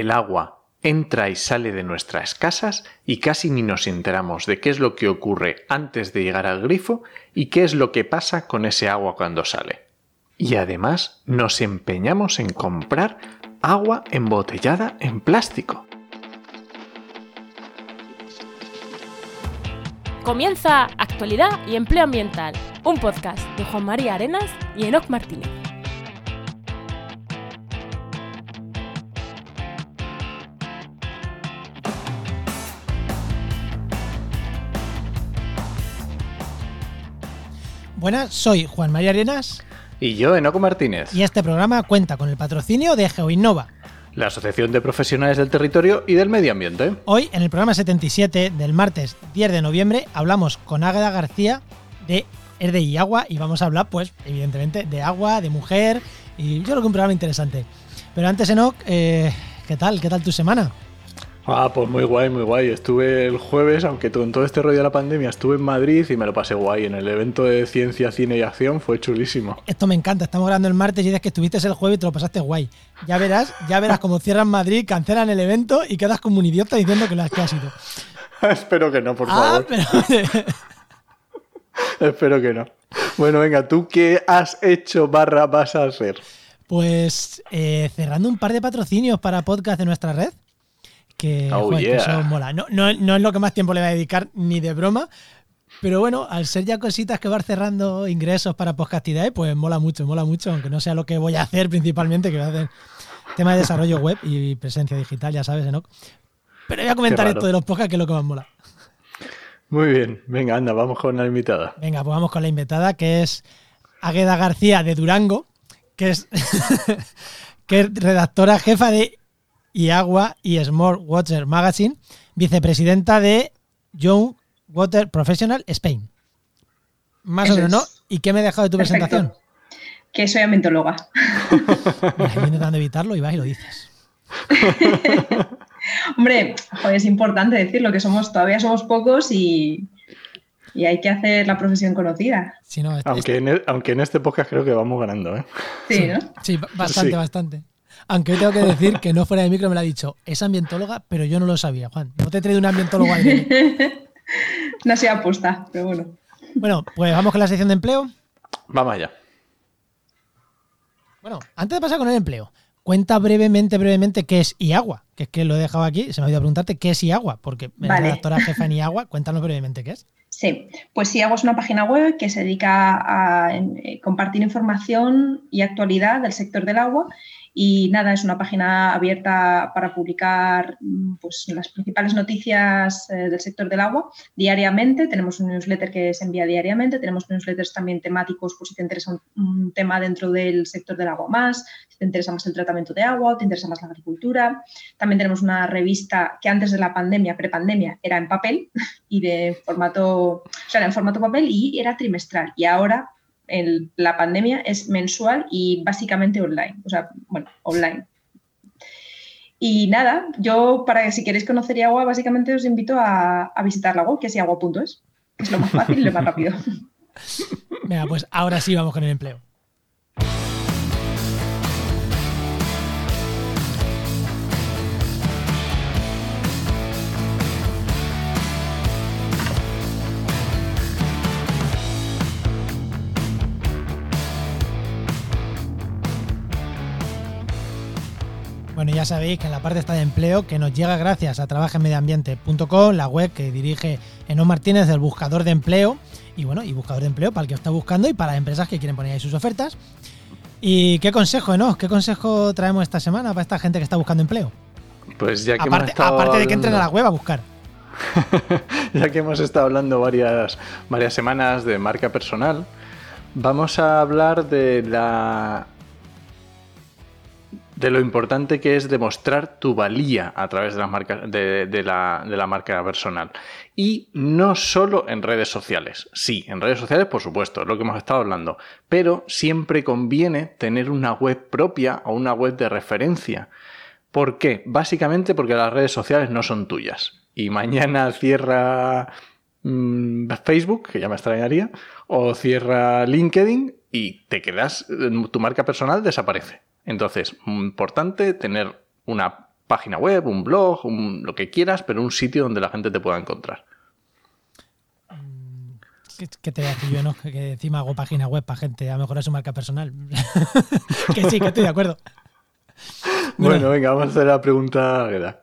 el agua entra y sale de nuestras casas y casi ni nos enteramos de qué es lo que ocurre antes de llegar al grifo y qué es lo que pasa con ese agua cuando sale. Y además nos empeñamos en comprar agua embotellada en plástico. Comienza Actualidad y Empleo Ambiental, un podcast de Juan María Arenas y Enoc Martínez. Buenas, soy Juan María Arenas Y yo, Enoco Martínez, y este programa cuenta con el patrocinio de GeoInnova. la Asociación de Profesionales del Territorio y del Medio Ambiente. Hoy, en el programa 77 del martes 10 de noviembre, hablamos con Águeda García de Erde y Agua y vamos a hablar, pues, evidentemente, de agua, de mujer y yo creo que un programa interesante. Pero antes, Enoch, eh, ¿qué tal? ¿Qué tal tu semana? Ah, pues muy guay, muy guay. Estuve el jueves, aunque con todo este rollo de la pandemia, estuve en Madrid y me lo pasé guay. En el evento de ciencia, cine y acción fue chulísimo. Esto me encanta, estamos grabando el martes y dices que estuviste el jueves y te lo pasaste guay. Ya verás, ya verás cómo cierran Madrid, cancelan el evento y quedas como un idiota diciendo que lo has, que has ido. Espero que no, por Ah, favor. pero... Espero que no. Bueno, venga, ¿tú qué has hecho barra vas a hacer? Pues eh, cerrando un par de patrocinios para podcast de nuestra red. Que, Oh, joder, que eso mola. No, no, no es lo que más tiempo le voy a dedicar ni de broma. Pero bueno, al ser ya cositas que vas cerrando ingresos para podcastidad, pues mola mucho, mola mucho, aunque no sea lo que voy a hacer principalmente, que voy a hacer tema de desarrollo web y presencia digital, ya sabes, Enoch. Pero voy a comentar esto de los podcasts, que es lo que más mola. Muy bien, venga, anda, vamos con la invitada. Venga, pues vamos con la invitada, que es Águeda García de Durango, que es, que es redactora jefa de IAGUA y Small Water Magazine, vicepresidenta de Young Water Professional Spain. Más o menos, ¿no? ¿Y qué me he dejado de tu Perfecto. presentación? Que soy ambientóloga. Mira, intentando evitarlo y vas y lo dices. Hombre, joder, es importante decirlo, que somos, todavía somos pocos y, y hay que hacer la profesión conocida. No, este- Aunque en, e- aunque en este podcast creo que vamos ganando, ¿eh? Sí, ¿no? Sí, ba- bastante, Sí. bastante. Aunque hoy tengo que decir que no fuera de micro me lo ha dicho, es ambientóloga, pero yo no lo sabía, Juan. No te he traído un ambientólogo al No sea aposta, pero bueno. Bueno, pues vamos con la sección de empleo. Vamos allá. Bueno, antes de pasar con el empleo, cuenta brevemente, brevemente qué es IAGUA, que es que lo he dejado aquí, se me ha olvidado preguntarte qué es IAGUA, porque eres Vale. redactora jefa en IAGUA, cuéntanos brevemente qué es. Sí, pues hago es una página web que se dedica a eh, compartir información y actualidad del sector del agua. Y nada, es una página abierta para publicar mm, pues, las principales noticias eh, del sector del agua diariamente. Tenemos un newsletter que se envía diariamente. Tenemos newsletters también temáticos por si te interesa un, tema dentro del sector del agua más, si te interesa más el tratamiento de agua te interesa más la agricultura. También tenemos una revista que antes de la pandemia, prepandemia, era en papel y de formato, o sea, en formato papel y era trimestral. Y ahora el- la pandemia es mensual y básicamente online. O sea, bueno, online. Y nada, yo para que si queréis conocer Iagua, básicamente os invito a, a visitar la web, que es iagua.es, que es lo más fácil y lo más rápido. Venga, pues ahora sí vamos con el empleo. Ya sabéis que en la parte esta de empleo, que nos llega gracias a trabajenmedioambiente.com, la web que dirige Eno Martínez del buscador de empleo, y bueno, y buscador de empleo para el que está buscando y para las empresas que quieren poner ahí sus ofertas. ¿Y qué consejo, no? ¿Qué consejo traemos esta semana para esta gente que está buscando empleo? Pues ya que hemos Aparte, estado aparte de que entren a la web a buscar. ya que hemos estado hablando varias, varias semanas de marca personal, vamos a hablar de la de lo importante que es demostrar tu valía a través de la marca, de, la marca personal. Y no solo en redes sociales. Sí, en redes sociales, por supuesto, es lo que hemos estado hablando. Pero siempre conviene tener una web propia o una web de referencia. ¿Por qué? Básicamente porque las redes sociales no son tuyas. Y mañana cierra mm, Facebook, que ya me extrañaría, o cierra LinkedIn y te quedas, tu marca personal desaparece. Entonces, importante tener una página web, un blog, lo que quieras, pero un sitio donde la gente te pueda encontrar. ¿Qué, te voy a decir yo, no? Que encima hago página web para gente a mejorar su marca personal. que sí, que estoy de acuerdo. Bueno, venga, vamos a hacer la pregunta a Agueda.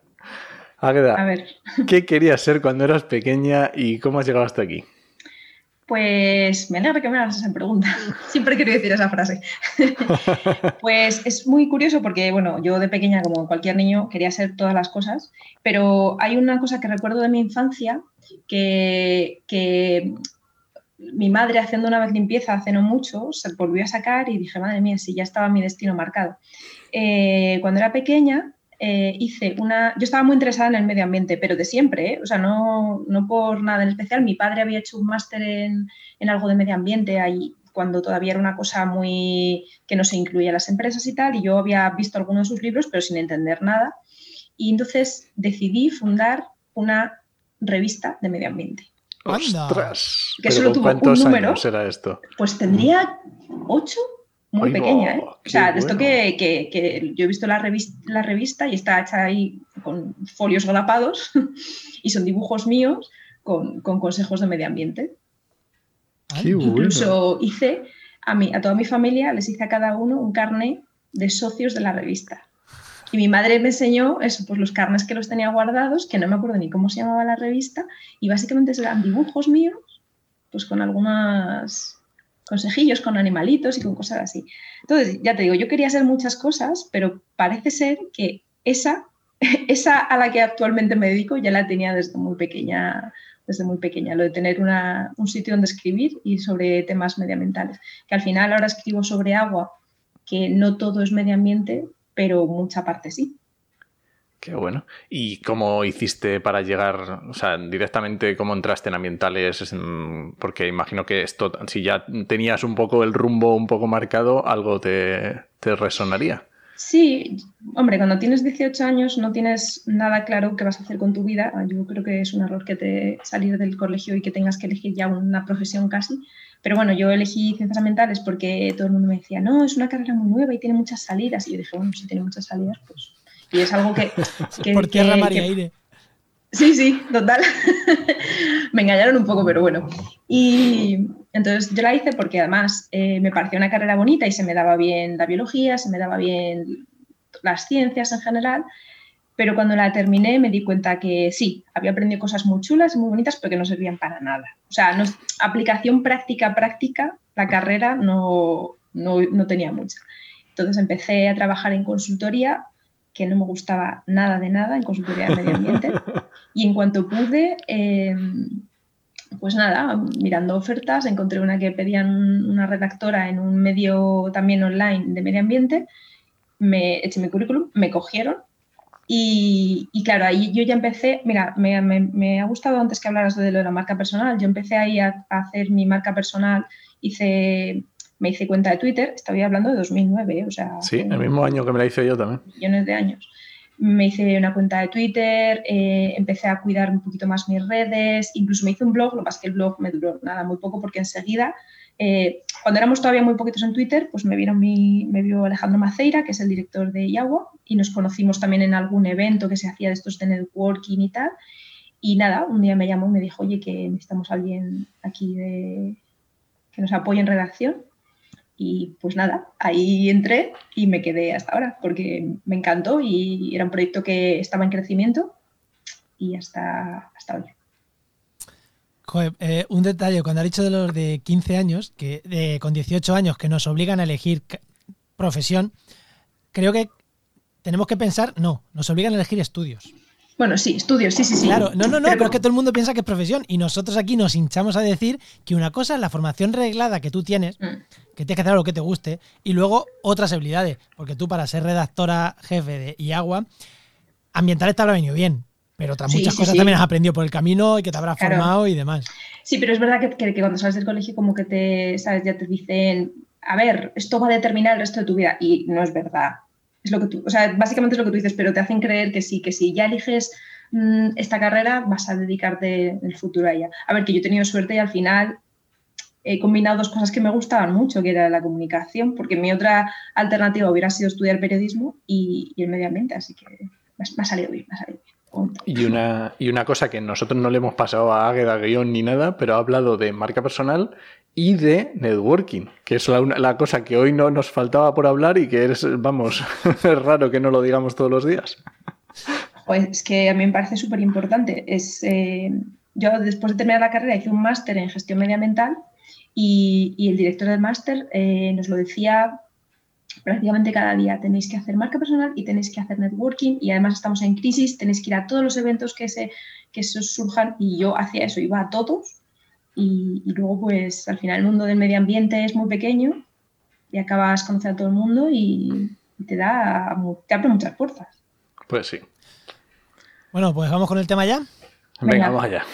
Agueda, a ver. ¿qué querías ser cuando eras pequeña y cómo has llegado hasta aquí? Pues me alegra que me hagas esa pregunta. Siempre quiero decir esa frase. pues es muy curioso porque, bueno, yo de pequeña, como cualquier niño, quería ser todas las cosas, pero hay una cosa que recuerdo de mi infancia que, que mi madre haciendo una vez limpieza hace no mucho, se volvió a sacar y dije, madre mía, si ya estaba mi destino marcado. Eh, cuando era pequeña eh, hice una, yo estaba muy interesada en el medio ambiente, pero de siempre, ¿eh? o sea, no, no, por nada en especial, mi padre había hecho un máster en, en, algo de medio ambiente ahí cuando todavía era una cosa muy que no se incluía en las empresas y tal, y yo había visto algunos de sus libros, pero sin entender nada. Y entonces decidí fundar una revista de medio ambiente. ¡Ostras! Que solo tuvo un número. era esto? Pues tendría ocho, muy pequeña, ¿eh? O sea, de esto que, que, yo he visto la revista, la revista y está hecha ahí con folios galapados y son dibujos míos con, con consejos de medio ambiente. Incluso hice a, mí, a toda mi familia, les hice a cada uno un carnet de socios de la revista. Y mi madre me enseñó eso, pues los carnes que los tenía guardados, que no me acuerdo ni cómo se llamaba la revista, y básicamente eran dibujos míos, pues con algunos consejillos, con animalitos y con cosas así. Entonces, ya te digo, yo quería hacer muchas cosas, pero parece ser que esa, esa a la que actualmente me dedico ya la tenía desde muy pequeña, desde muy pequeña, lo de tener un sitio donde escribir y sobre temas medioambientales. Que al final ahora escribo sobre agua, que no todo es medio ambiente, pero mucha parte sí. Qué bueno. ¿Y cómo hiciste para llegar, o sea, directamente cómo entraste en ambientales? Porque imagino que esto, si ya tenías un poco el rumbo un poco marcado, algo te, resonaría. Sí, hombre, cuando tienes 18 años no tienes nada claro qué vas a hacer con tu vida. Yo creo que es un error que te salir del colegio y que tengas que elegir ya una profesión casi. Pero bueno, yo elegí ciencias ambientales porque todo el mundo me decía, no, es una carrera muy nueva y tiene muchas salidas. Y yo dije, bueno, si tiene muchas salidas, pues. Y es algo que. Por tierra, mar y aire. Sí, sí, total. me engañaron un poco, pero bueno. Y entonces yo la hice porque además eh, me pareció una carrera bonita y se me daba bien la biología, se me daba bien las ciencias en general. Pero cuando la terminé me di cuenta que sí, había aprendido cosas muy chulas y muy bonitas, pero que no servían para nada. O sea, no, aplicación práctica, práctica, la carrera no, no, tenía mucha. Entonces empecé a trabajar en consultoría, que no me gustaba nada de nada, en consultoría de medio ambiente. Y en cuanto pude, em, pues nada, mirando ofertas, encontré una que pedían una redactora en un medio también online de medio ambiente, me eché mi currículum, me cogieron y, claro, ahí yo ya empecé, mira, me, ha gustado antes que hablaras de lo de la marca personal, yo empecé ahí a, hacer mi marca personal, hice, me hice cuenta de Twitter, estaba hablando de 2009, ¿eh? o sea... Sí, el mismo año que me la hice yo también. Millones de años. Me hice una cuenta de Twitter, eh, empecé a cuidar un poquito más mis redes, incluso me hice un blog, lo es que el blog me duró nada, muy poco, porque enseguida eh, cuando éramos todavía muy poquitos en Twitter, pues me, vieron mi, me vio Alejandro Maceira, que es el director de Yagua, y nos conocimos también en algún evento que se hacía de estos de networking y tal. Y nada, un día me llamó y me dijo, oye, que necesitamos a alguien aquí de, que nos apoye en redacción. Y pues nada, ahí entré y me quedé hasta ahora, porque me encantó y era un proyecto que estaba en crecimiento y hasta, hasta hoy. Eh, un detalle, cuando ha dicho de los de 15 años, que con 18 años, que nos obligan a elegir profesión, creo que tenemos que pensar, no, nos obligan a elegir estudios. Bueno, sí, estudios, sí, sí, sí. Claro, no, no, no, pero, es que todo el mundo piensa que es profesión y nosotros aquí nos hinchamos a decir que una cosa es la formación reglada que tú tienes, mm. que tienes que hacer lo que te guste, y luego otras habilidades, porque tú para ser redactora jefe de IAGUA, ambiental te habrá venido bien, pero otras muchas cosas también has aprendido por el camino y que te habrás formado y demás. Sí, pero es verdad que, que, cuando sales del colegio como que te, ¿sabes? Ya te dicen, a ver, esto va a determinar el resto de tu vida y no es verdad. Es lo que tú, o sea, básicamente es lo que tú dices, pero te hacen creer que sí, que si ya eliges mm, esta carrera vas a dedicarte en el futuro a ella. A ver, que yo he tenido suerte y al final he combinado dos cosas que me gustaban mucho, que era la comunicación, porque mi otra alternativa hubiera sido estudiar periodismo y, el medio ambiente, así que me ha salido bien, me ha salido bien. Y una, y una cosa que nosotros no le hemos pasado a Águeda guion ni nada, pero ha hablado de marca personal y de networking, que es la, la, cosa que hoy no nos faltaba por hablar y que es, vamos, es raro que no lo digamos todos los días. Pues es que a mí me parece súper importante. Es, eh, yo después de terminar la carrera hice un máster en gestión medioambiental y, y el director del máster eh, nos lo decía prácticamente cada día. Tenéis que hacer marca personal y tenéis que hacer networking y además estamos en crisis, tenéis que ir a todos los eventos que se, que se surjan y yo hacía eso, iba a todos y, luego, pues al final el mundo del medio ambiente es muy pequeño y acabas conociendo a todo el mundo y, te da te abre muchas puertas. Pues sí. Bueno, pues vamos con el tema ya. Venga, Venga. vamos allá.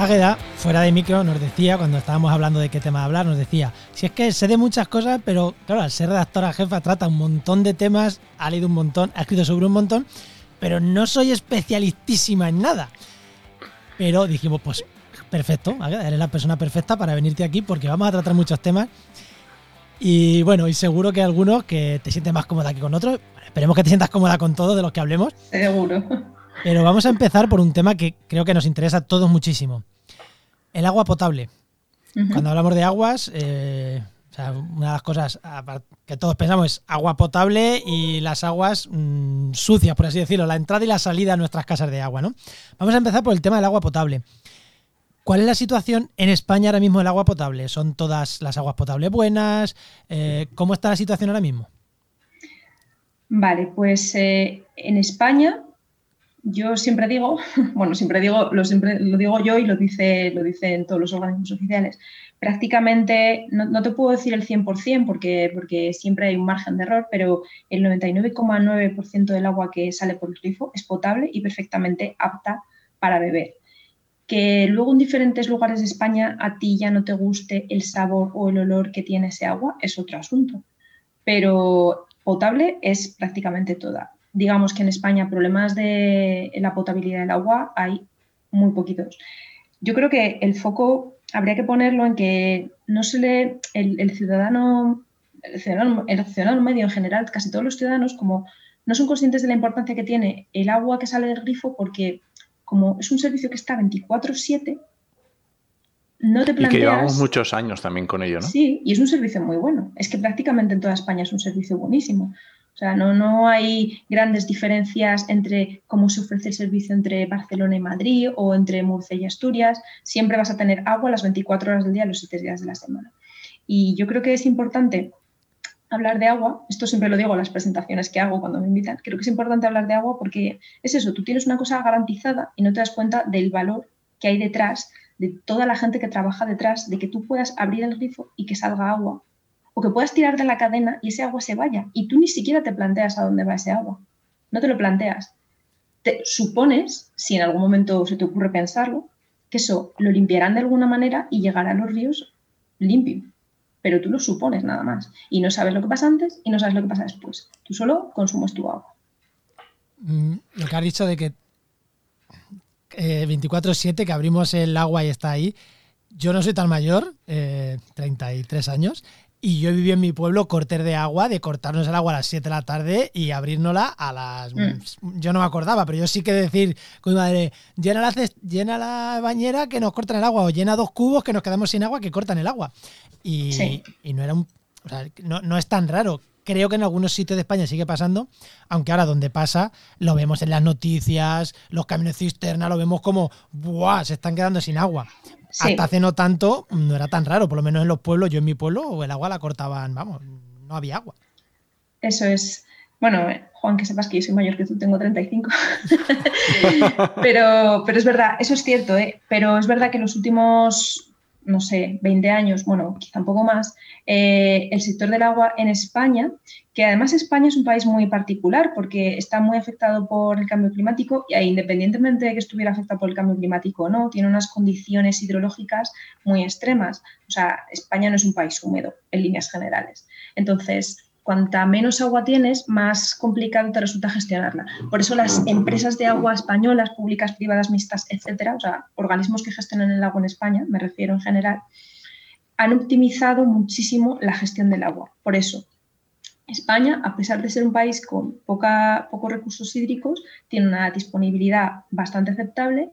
Águeda, fuera de micro, nos decía, cuando estábamos hablando de qué tema hablar, nos decía, si es que sé de muchas cosas, pero claro, al ser redactora jefa trata un montón de temas, ha leído un montón, ha escrito sobre un montón, pero no soy especialistísima en nada. Pero dijimos, pues perfecto, Águeda, eres la persona perfecta para venirte aquí porque vamos a tratar muchos temas. Y bueno, y seguro que algunos que te sientes más cómoda que con otros. esperemos que te sientas cómoda con todos de los que hablemos. Seguro. Pero vamos a empezar por un tema que creo que nos interesa a todos muchísimo. El agua potable. Cuando hablamos de aguas, eh, una de las cosas que todos pensamos es agua potable y las aguas mm, sucias, por así decirlo, la entrada y la salida a nuestras casas de agua, ¿no? Vamos a empezar por el tema del agua potable. ¿Cuál es la situación en España ahora mismo del agua potable? ¿Son todas las aguas potables buenas? Eh, ¿Cómo está la situación ahora mismo? Vale, pues eh, en España yo siempre digo, bueno, siempre digo, lo, siempre, lo digo yo y lo, dice, lo dicen todos los organismos oficiales, prácticamente, no, te puedo decir el 100% porque, porque siempre hay un margen de error, pero el 99,9% del agua que sale por el grifo es potable y perfectamente apta para beber. Que luego en diferentes lugares de España a ti ya no te guste el sabor o el olor que tiene ese agua es otro asunto, pero potable es prácticamente toda digamos que en España problemas de la potabilidad del agua hay muy poquitos. Yo creo que el foco habría que ponerlo en que no se le, el, ciudadano, el ciudadano, el ciudadano medio en general, casi todos los ciudadanos, como no son conscientes de la importancia que tiene el agua que sale del grifo, porque como es un servicio que está 24/7, no te planteas... Y que llevamos muchos años también con ello, ¿no? Sí, y es un servicio muy bueno. Es que prácticamente en toda España es un servicio buenísimo. O sea, no, no hay grandes diferencias entre cómo se ofrece el servicio entre Barcelona y Madrid o entre Murcia y Asturias. Siempre vas a tener agua las 24 horas del día, los 7 días de la semana. Y yo creo que es importante hablar de agua, esto siempre lo digo en las presentaciones que hago cuando me invitan, creo que es importante hablar de agua porque es eso, tú tienes una cosa garantizada y no te das cuenta del valor que hay detrás, de toda la gente que trabaja detrás, de que tú puedas abrir el grifo y que salga agua o que puedas tirar de la cadena y ese agua se vaya y tú ni siquiera te planteas a dónde va ese agua. No te lo planteas. Te supones, si en algún momento se te ocurre pensarlo, que eso lo limpiarán de alguna manera y llegará a los ríos limpio. Pero tú lo supones nada más. Y no sabes lo que pasa antes y no sabes lo que pasa después. Tú solo consumes tu agua. Mm, lo que has dicho de que 24-7, eh, que abrimos el agua y está ahí. Yo no soy tan mayor, 33 eh, años, y yo viví en mi pueblo corter de agua, de cortarnos el agua a las 7 de la tarde y abrirnosla a las... Mm. Yo no me acordaba, pero yo sí que decir con mi madre, llena la, llena la bañera que nos cortan el agua o llena dos cubos que nos quedamos sin agua que cortan el agua. Y, y no era un... O sea, no, no es tan raro. Creo que en algunos sitios de España sigue pasando, aunque ahora donde pasa lo vemos en las noticias, los camiones cisterna, lo vemos como, ¡buah! Se están quedando sin agua. Hasta hace no tanto no era tan raro, por lo menos en los pueblos, yo en mi pueblo, el agua la cortaban, vamos, no había agua. Eso es. Bueno, Juan, que sepas que yo soy mayor que tú, tengo 35. pero, pero es verdad, eso es cierto, ¿eh? pero es verdad que en los últimos no sé, 20 años, bueno, quizá un poco más, eh, el sector del agua en España, que además España es un país muy particular porque está muy afectado por el cambio climático y independientemente de que estuviera afectado por el cambio climático o no, tiene unas condiciones hidrológicas muy extremas. O sea, España no es un país húmedo en líneas generales. Entonces, cuanta menos agua tienes, más complicado te resulta gestionarla. Por eso las empresas de agua españolas, públicas, privadas, mixtas, etcétera, o sea, organismos que gestionan el agua en España, me refiero en general, han optimizado muchísimo la gestión del agua. Por eso, España, a pesar de ser un país con poca, pocos recursos hídricos, tiene una disponibilidad bastante aceptable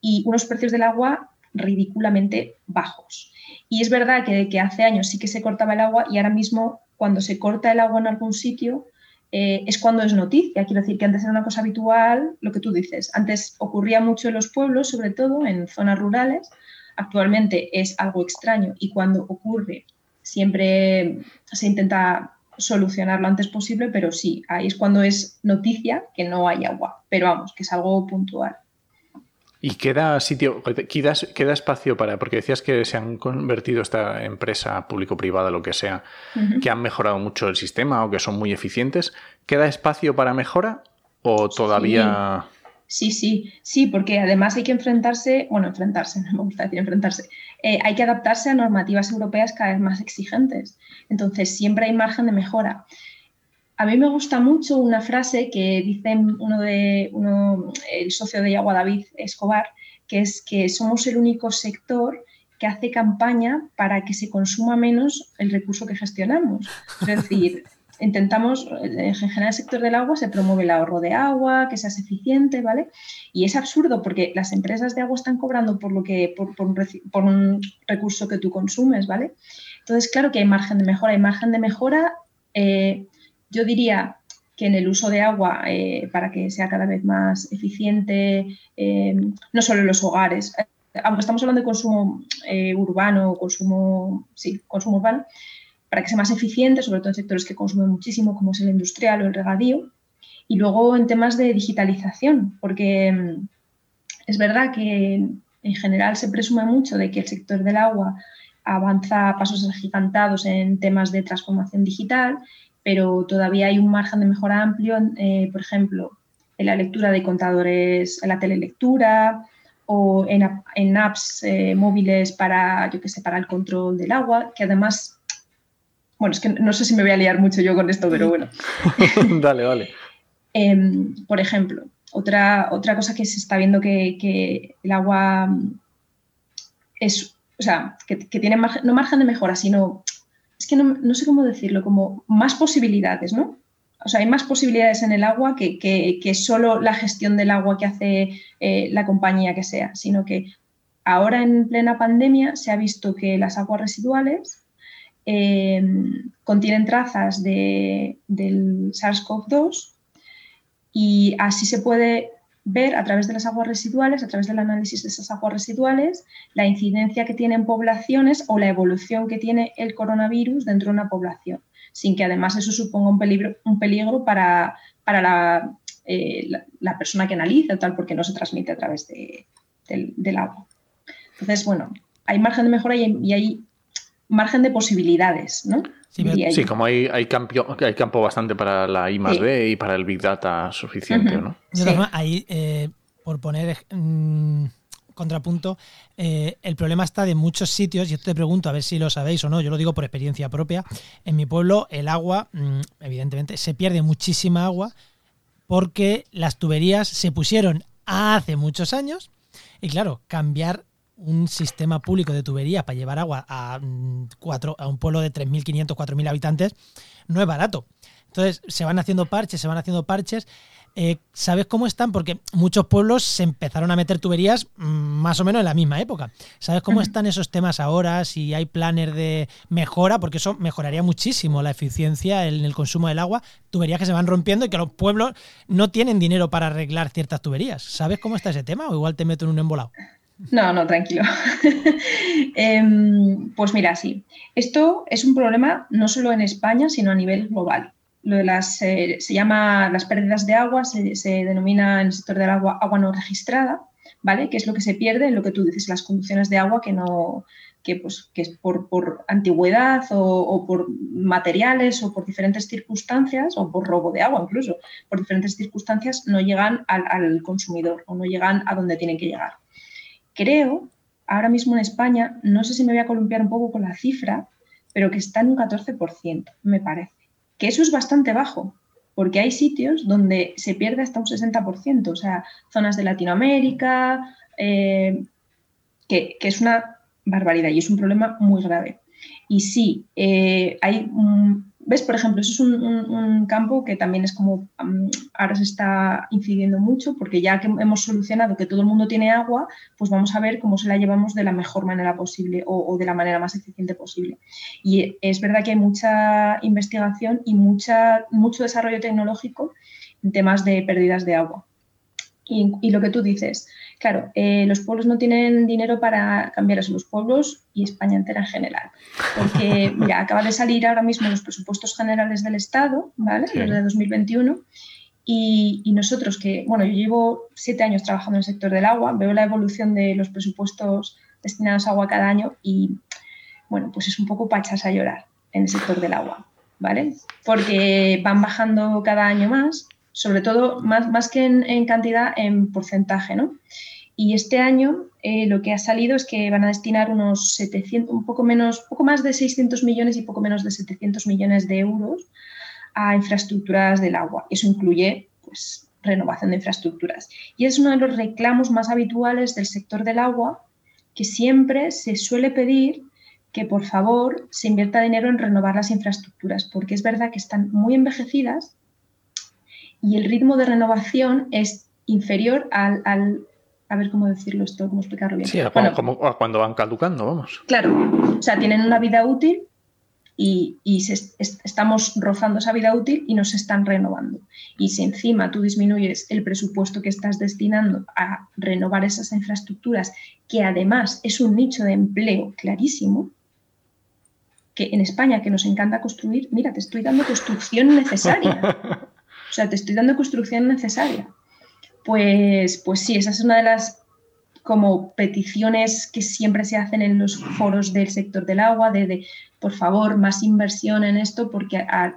y unos precios del agua ridículamente bajos. Y es verdad que, que hace años sí que se cortaba el agua y ahora mismo cuando se corta el agua en algún sitio, eh, es cuando es noticia. Quiero decir que antes era una cosa habitual, lo que tú dices. Antes ocurría mucho en los pueblos, sobre todo en zonas rurales. Actualmente es algo extraño y cuando ocurre siempre se intenta solucionar lo antes posible, pero sí, ahí es cuando es noticia que no hay agua. Pero vamos, que es algo puntual. ¿Y queda sitio, queda, queda, espacio para, porque decías que se han convertido esta empresa público-privada, lo que sea, que han mejorado mucho el sistema o que son muy eficientes? ¿Queda espacio para mejora o todavía...? Sí, sí, sí, porque además hay que enfrentarse, bueno, enfrentarse, no me gusta decir enfrentarse, eh, hay que adaptarse a normativas europeas cada vez más exigentes. Entonces, siempre hay margen de mejora. A mí me gusta mucho una frase que dice uno de uno, el socio de Yagua David Escobar, que es que somos el único sector que hace campaña para que se consuma menos el recurso que gestionamos. Es decir, intentamos, en general el sector del agua se promueve el ahorro de agua, que seas eficiente, ¿vale? Y es absurdo porque las empresas de agua están cobrando por lo que, por, por un, recurso que tú consumes, ¿vale? Entonces, claro que hay margen de mejora, hay margen de mejora. Eh, yo diría que en el uso de agua, eh, para que sea cada vez más eficiente, eh, no solo en los hogares, aunque estamos hablando de consumo eh, urbano, consumo, sí, consumo urbano, para que sea más eficiente, sobre todo en sectores que consumen muchísimo, como es el industrial o el regadío. Y luego en temas de digitalización, porque mm, es verdad que en general se presume mucho de que el sector del agua avanza a pasos agigantados en temas de transformación digital pero todavía hay un margen de mejora amplio, eh, por ejemplo, en la lectura de contadores, en la telelectura o en, apps eh, móviles para, yo qué sé, para el control del agua, que además, bueno, es que no sé si me voy a liar mucho yo con esto, pero bueno. dale, vale. Em, por ejemplo, otra, otra cosa que se está viendo que, el agua es, o sea, que, tiene no margen de mejora, sino es que no, sé cómo decirlo, como más posibilidades, ¿no? O sea, hay más posibilidades en el agua que, que, solo la gestión del agua que hace eh, la compañía que sea, sino que ahora en plena pandemia se ha visto que las aguas residuales eh, contienen trazas de, del SARS-CoV-2 y así se puede ver a través de las aguas residuales, a través del análisis de esas aguas residuales, la incidencia que tienen poblaciones o la evolución que tiene el coronavirus dentro de una población, sin que además eso suponga un peligro, para, para eh, la, persona que analiza, tal, porque no se transmite a través del, agua. Entonces, bueno, hay margen de mejora y hay margen de posibilidades, ¿no? Sí, como hay, hay, campo, hay campo bastante para la I más B y para el Big Data suficiente, ¿no? ahí, eh, por poner mm, contrapunto, eh, el problema está de muchos sitios, y esto te pregunto a ver si lo sabéis o no, yo lo digo por experiencia propia, en mi pueblo el agua, mm, evidentemente, se pierde muchísima agua porque las tuberías se pusieron hace muchos años y claro, cambiar un sistema público de tubería para llevar agua a, mm, cuatro, a un pueblo de 3.500, 4.000 habitantes no es barato. Entonces se van haciendo parches, se van haciendo parches. Eh, ¿Sabes cómo están? Porque muchos pueblos se empezaron a meter tuberías mm, más o menos en la misma época. ¿Sabes cómo están esos temas ahora? Si hay planes de mejora, porque eso mejoraría muchísimo la eficiencia en el consumo del agua. Tuberías que se van rompiendo y que los pueblos no tienen dinero para arreglar ciertas tuberías. ¿Sabes cómo está ese tema? O igual te meto en un embolado. No, no, tranquilo. Em, pues mira, sí. Esto es un problema no solo en España, sino a nivel global. Lo de las, eh, se llama las pérdidas de agua, se, denomina en el sector del agua agua no registrada, ¿vale? Que es lo que se pierde en lo que tú dices, las conducciones de agua que no, que, pues, que es por, por antigüedad o, por materiales o por diferentes circunstancias, o por robo de agua incluso, por diferentes circunstancias no llegan al, al consumidor o no llegan a donde tienen que llegar. Creo, ahora mismo en España, no sé si me voy a columpiar un poco con la cifra, pero que está en un 14%, me parece. Que eso es bastante bajo, porque hay sitios donde se pierde hasta un 60%, o sea, zonas de Latinoamérica, eh, que, es una barbaridad y es un problema muy grave. Y sí, eh, hay, ves, por ejemplo, eso es un, campo que también es como, ahora se está incidiendo mucho, porque ya que hemos solucionado que todo el mundo tiene agua, pues vamos a ver cómo se la llevamos de la mejor manera posible o, de la manera más eficiente posible. Y es verdad que hay mucha investigación y mucha, mucho desarrollo tecnológico en temas de pérdidas de agua. Y lo que tú dices, Claro, eh, los pueblos no tienen dinero para cambiar eso, los pueblos y España entera en general. Porque, mira, acaba de salir ahora mismo los presupuestos generales del Estado, ¿vale? Los de 2021. Y, nosotros que, bueno, yo llevo siete años trabajando en el sector del agua, veo la evolución de los presupuestos destinados a agua cada año y, bueno, pues es un poco pachas a llorar en el sector del agua, ¿vale? Porque van bajando cada año más sobre todo más, más que en, cantidad, en porcentaje, ¿no? Y este año eh, lo que ha salido es que van a destinar unos 700, un poco menos, poco más de 600 millones y poco menos de 700 millones de euros a infraestructuras del agua. Eso incluye, pues, renovación de infraestructuras. Y es uno de los reclamos más habituales del sector del agua, que siempre se suele pedir que por favor se invierta dinero en renovar las infraestructuras, porque es verdad que están muy envejecidas y el ritmo de renovación es inferior al, a ver cómo decirlo esto, cómo explicarlo bien. Sí, como, cuando van caducando, vamos. Claro, o sea, tienen una vida útil y, estamos rozando esa vida útil y nos están renovando. Y si encima tú disminuyes el presupuesto que estás destinando a renovar esas infraestructuras, que además es un nicho de empleo clarísimo, que en España, que nos encanta construir, mira, te estoy dando construcción necesaria. O sea, te estoy dando construcción necesaria. Pues, pues sí, esa es una de las como peticiones que siempre se hacen en los foros del sector del agua, de, por favor, más inversión en esto, porque al,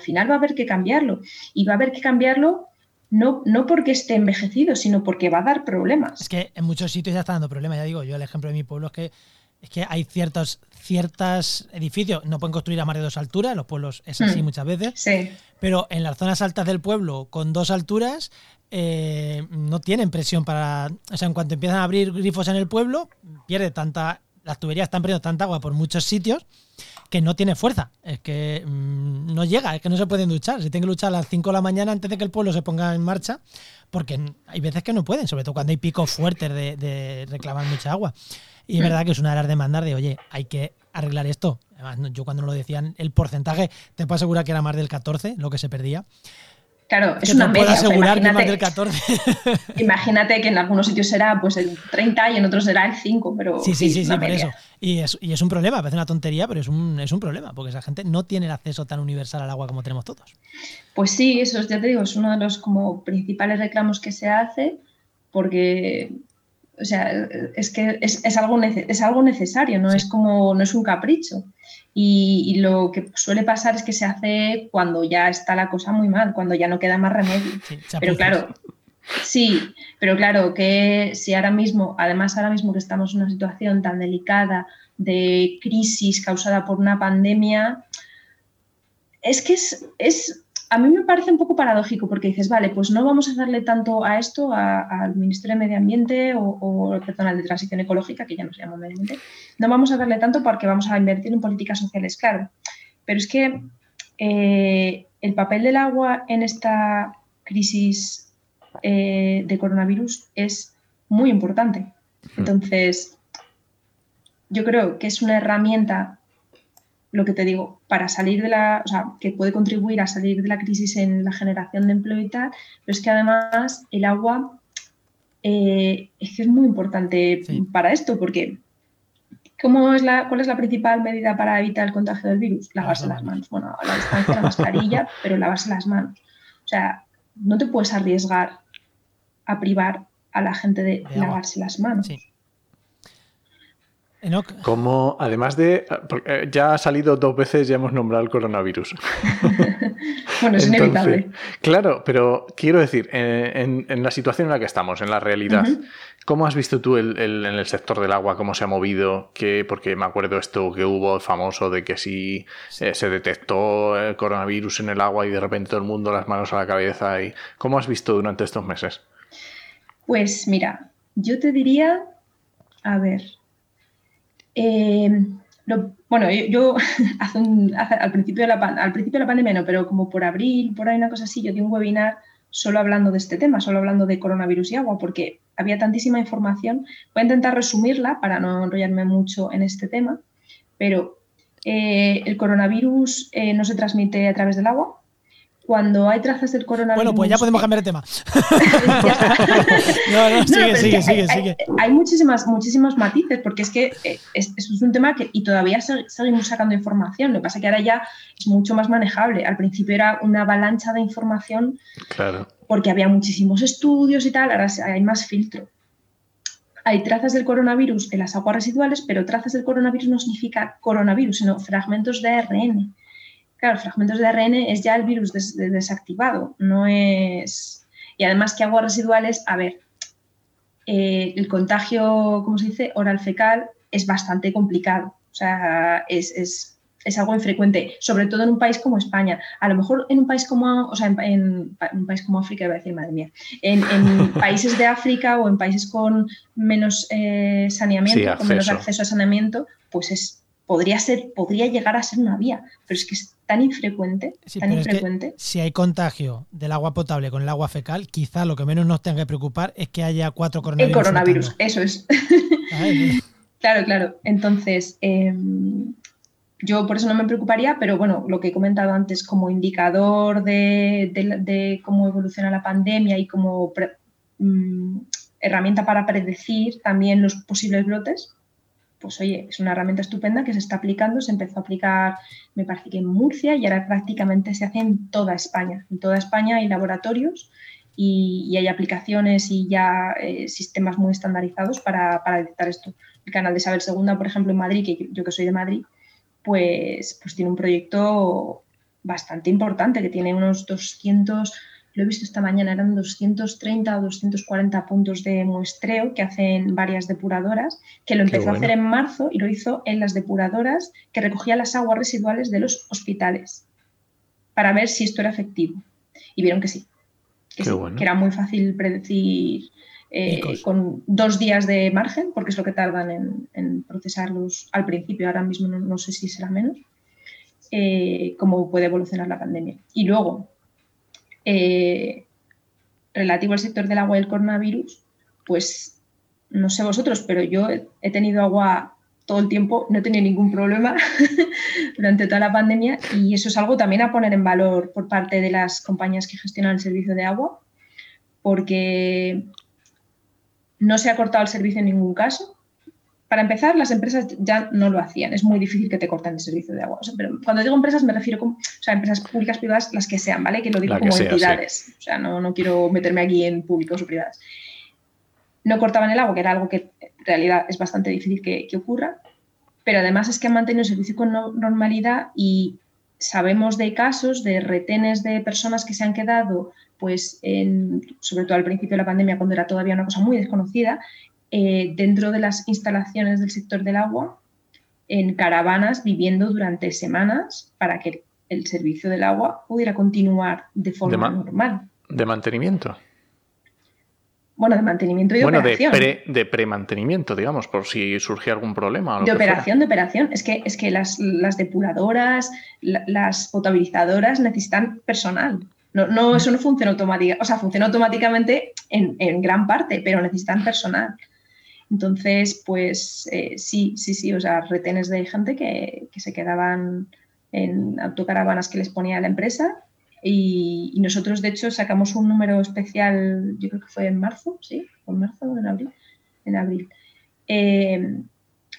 final va a haber que cambiarlo. Y va a haber que cambiarlo no, no porque esté envejecido, sino porque va a dar problemas. Es que en muchos sitios ya está dando problemas, ya digo, yo el ejemplo de mi pueblo es que es que hay ciertos, ciertos edificios, no pueden construir a más de dos alturas, los pueblos es así hmm. muchas veces, sí. pero en las zonas altas del pueblo con dos alturas eh, no tienen presión para... O sea, en cuanto empiezan a abrir grifos en el pueblo, pierde tanta... Las tuberías están perdiendo tanta agua por muchos sitios que no tiene fuerza. Es que mm, no llega, es que no se pueden duchar. Se tienen que luchar a las 5 de la mañana antes de que el pueblo se ponga en marcha, porque hay veces que no pueden, sobre todo cuando hay picos fuertes de, de reclamar mucha agua. Y es verdad que es una de las demandas de, oye, hay que arreglar esto. Además, yo cuando lo decían, el porcentaje, te puedo asegurar que era más del 14 lo que se perdía. Claro, es una media. asegurar que más del 14. imagínate que en algunos sitios será pues el 30 y en otros será el 5, pero. Sí, sí, sí, sí, por eso. Y es, y es, un problema, parece una tontería, pero es un, es un problema, porque esa gente no tiene el acceso tan universal al agua como tenemos todos. Pues sí, eso ya te digo, es uno de los como principales reclamos que se hace, porque o sea, es que es, algo, es algo necesario, no es como, no es un capricho. Y, lo que suele pasar es que se hace cuando ya está la cosa muy mal, cuando ya no queda más remedio. pero claro, sí, pero claro que si ahora mismo, además ahora mismo que estamos en una situación tan delicada de crisis causada por una pandemia, es que es, es a mí me parece un poco paradójico porque dices, vale, pues no vamos a darle tanto a esto al Ministerio de Medio Ambiente o, perdón, al de Transición Ecológica, que ya no se llama Medio Ambiente, no vamos a darle tanto porque vamos a invertir en políticas sociales, claro. Pero es que eh, el papel del agua en esta crisis eh, de coronavirus es muy importante. Entonces, yo creo que es una herramienta lo que te digo, para salir de la, o sea, que puede contribuir a salir de la crisis en la generación de empleo y tal, pero es que además el agua eh, es que es muy importante para esto, porque ¿cómo es la, ¿cuál es la principal medida para evitar el contagio del virus? Lavarse las manos. Bueno, a la distancia, la mascarilla, pero lavarse las manos. O sea, no te puedes arriesgar a privar a la gente de, lavarse las manos. Sí. Como además de. Eh, ya ha salido dos veces, ya hemos nombrado el coronavirus. bueno, es inevitable. Claro, pero quiero decir, en, la situación en la que estamos, en la realidad, ¿cómo has visto tú el, en el sector del agua, cómo se ha movido? ¿Qué, porque me acuerdo esto que hubo famoso de que si eh, se detectó el coronavirus en el agua y de repente todo el mundo las manos a la cabeza. Y, ¿Cómo has visto durante estos meses? Pues mira, yo te diría, a ver, eh, bueno, yo, al, principio de la, al principio pandemia pero como por abril, por ahí una cosa así, yo di un webinar solo hablando de este tema, solo hablando de coronavirus y agua, porque había tantísima información. Voy a intentar resumirla para no enrollarme mucho en este tema, pero eh, el coronavirus eh, no se transmite a través del agua, cuando hay trazas del coronavirus. Bueno, pues ya podemos cambiar de tema. no, no, sigue, sigue, sigue, sigue. Hay, muchísimas, muchísimos matices, porque es que eh, es, es, un tema que, y todavía seguimos sacando información. Lo que pasa es que ahora ya es mucho más manejable. Al principio era una avalancha de información. Claro. Porque había muchísimos estudios y tal, ahora hay más filtro. Hay trazas del coronavirus en las aguas residuales, pero trazas del coronavirus no significa coronavirus, sino fragmentos de ARN. Claro, fragmentos de ARN es ya el virus desactivado, no es... Y además que aguas residuales, a ver, eh, el contagio, ¿cómo se dice? Oral fecal es bastante complicado. O sea, es, algo infrecuente, sobre todo en un país como España. A lo mejor en un país como, o sea, en, un país como África, iba a decir, madre mía, en, países de África o en países con menos eh, saneamiento, con menos acceso a saneamiento, pues es, podría ser, podría llegar a ser una vía, pero es que es tan infrecuente, tan infrecuente. si hay contagio del agua potable con el agua fecal, quizá lo que menos nos tenga que preocupar es que haya cuatro coronavirus. El coronavirus, eso es. claro, claro. Entonces, em, yo por eso no me preocuparía, pero bueno, lo que he comentado antes como indicador de, cómo evoluciona la pandemia y como mm, herramienta para predecir también los posibles brotes, pues oye, es una herramienta estupenda que se está aplicando, se empezó a aplicar, me parece que en Murcia y ahora prácticamente se hace en toda España. En toda España hay laboratorios y, hay aplicaciones y ya eh, sistemas muy estandarizados para, detectar esto. El canal de Isabel II, por ejemplo, en Madrid, que yo, que soy de Madrid, pues, pues tiene un proyecto bastante importante que tiene unos 200 lo he visto esta mañana, eran 230 o 240 puntos de muestreo que hacen varias depuradoras, que lo empezó a hacer en marzo y lo hizo en las depuradoras que recogía las aguas residuales de los hospitales para ver si esto era efectivo. Y vieron que sí, que, era muy fácil predecir eh, con dos días de margen, porque es lo que tardan en, procesarlos al principio, ahora mismo no, sé si será menos, eh, cómo puede evolucionar la pandemia. Y luego, eh, relativo al sector del agua y el coronavirus, pues no sé vosotros, pero yo he tenido agua todo el tiempo, no he tenido ningún problema durante toda la pandemia y eso es algo también a poner en valor por parte de las compañías que gestionan el servicio de agua, porque no se ha cortado el servicio en ningún caso, para empezar, las empresas ya no lo hacían. Es muy difícil que te corten el servicio de agua. pero cuando digo empresas me refiero a empresas públicas, privadas, las que sean, ¿vale? Que lo digo como entidades. O sea, no, no quiero meterme aquí en públicos o privadas. No cortaban el agua, que era algo que en realidad es bastante difícil que, ocurra. Pero además es que han mantenido el servicio con normalidad y sabemos de casos de retenes de personas que se han quedado, pues, en, sobre todo al principio de la pandemia, cuando era todavía una cosa muy desconocida, eh, dentro de las instalaciones del sector del agua en caravanas viviendo durante semanas para que el servicio del agua pudiera continuar de forma normal. ¿De mantenimiento? Bueno, de mantenimiento y de bueno, operación. de, pre, de premantenimiento, digamos, por si surge algún problema. de operación, de operación. Es que, es que las, depuradoras, las potabilizadoras necesitan personal. No, no, eso no funciona automáticamente, o sea, funciona automáticamente en, en, gran parte, pero necesitan personal. Entonces, pues eh, sí, sí, sí, o sea, retenes de gente que, se quedaban en autocaravanas que les ponía la empresa y, nosotros, de hecho, sacamos un número especial, yo creo que fue en marzo, ¿sí? ¿En marzo o en abril? En abril. Eh,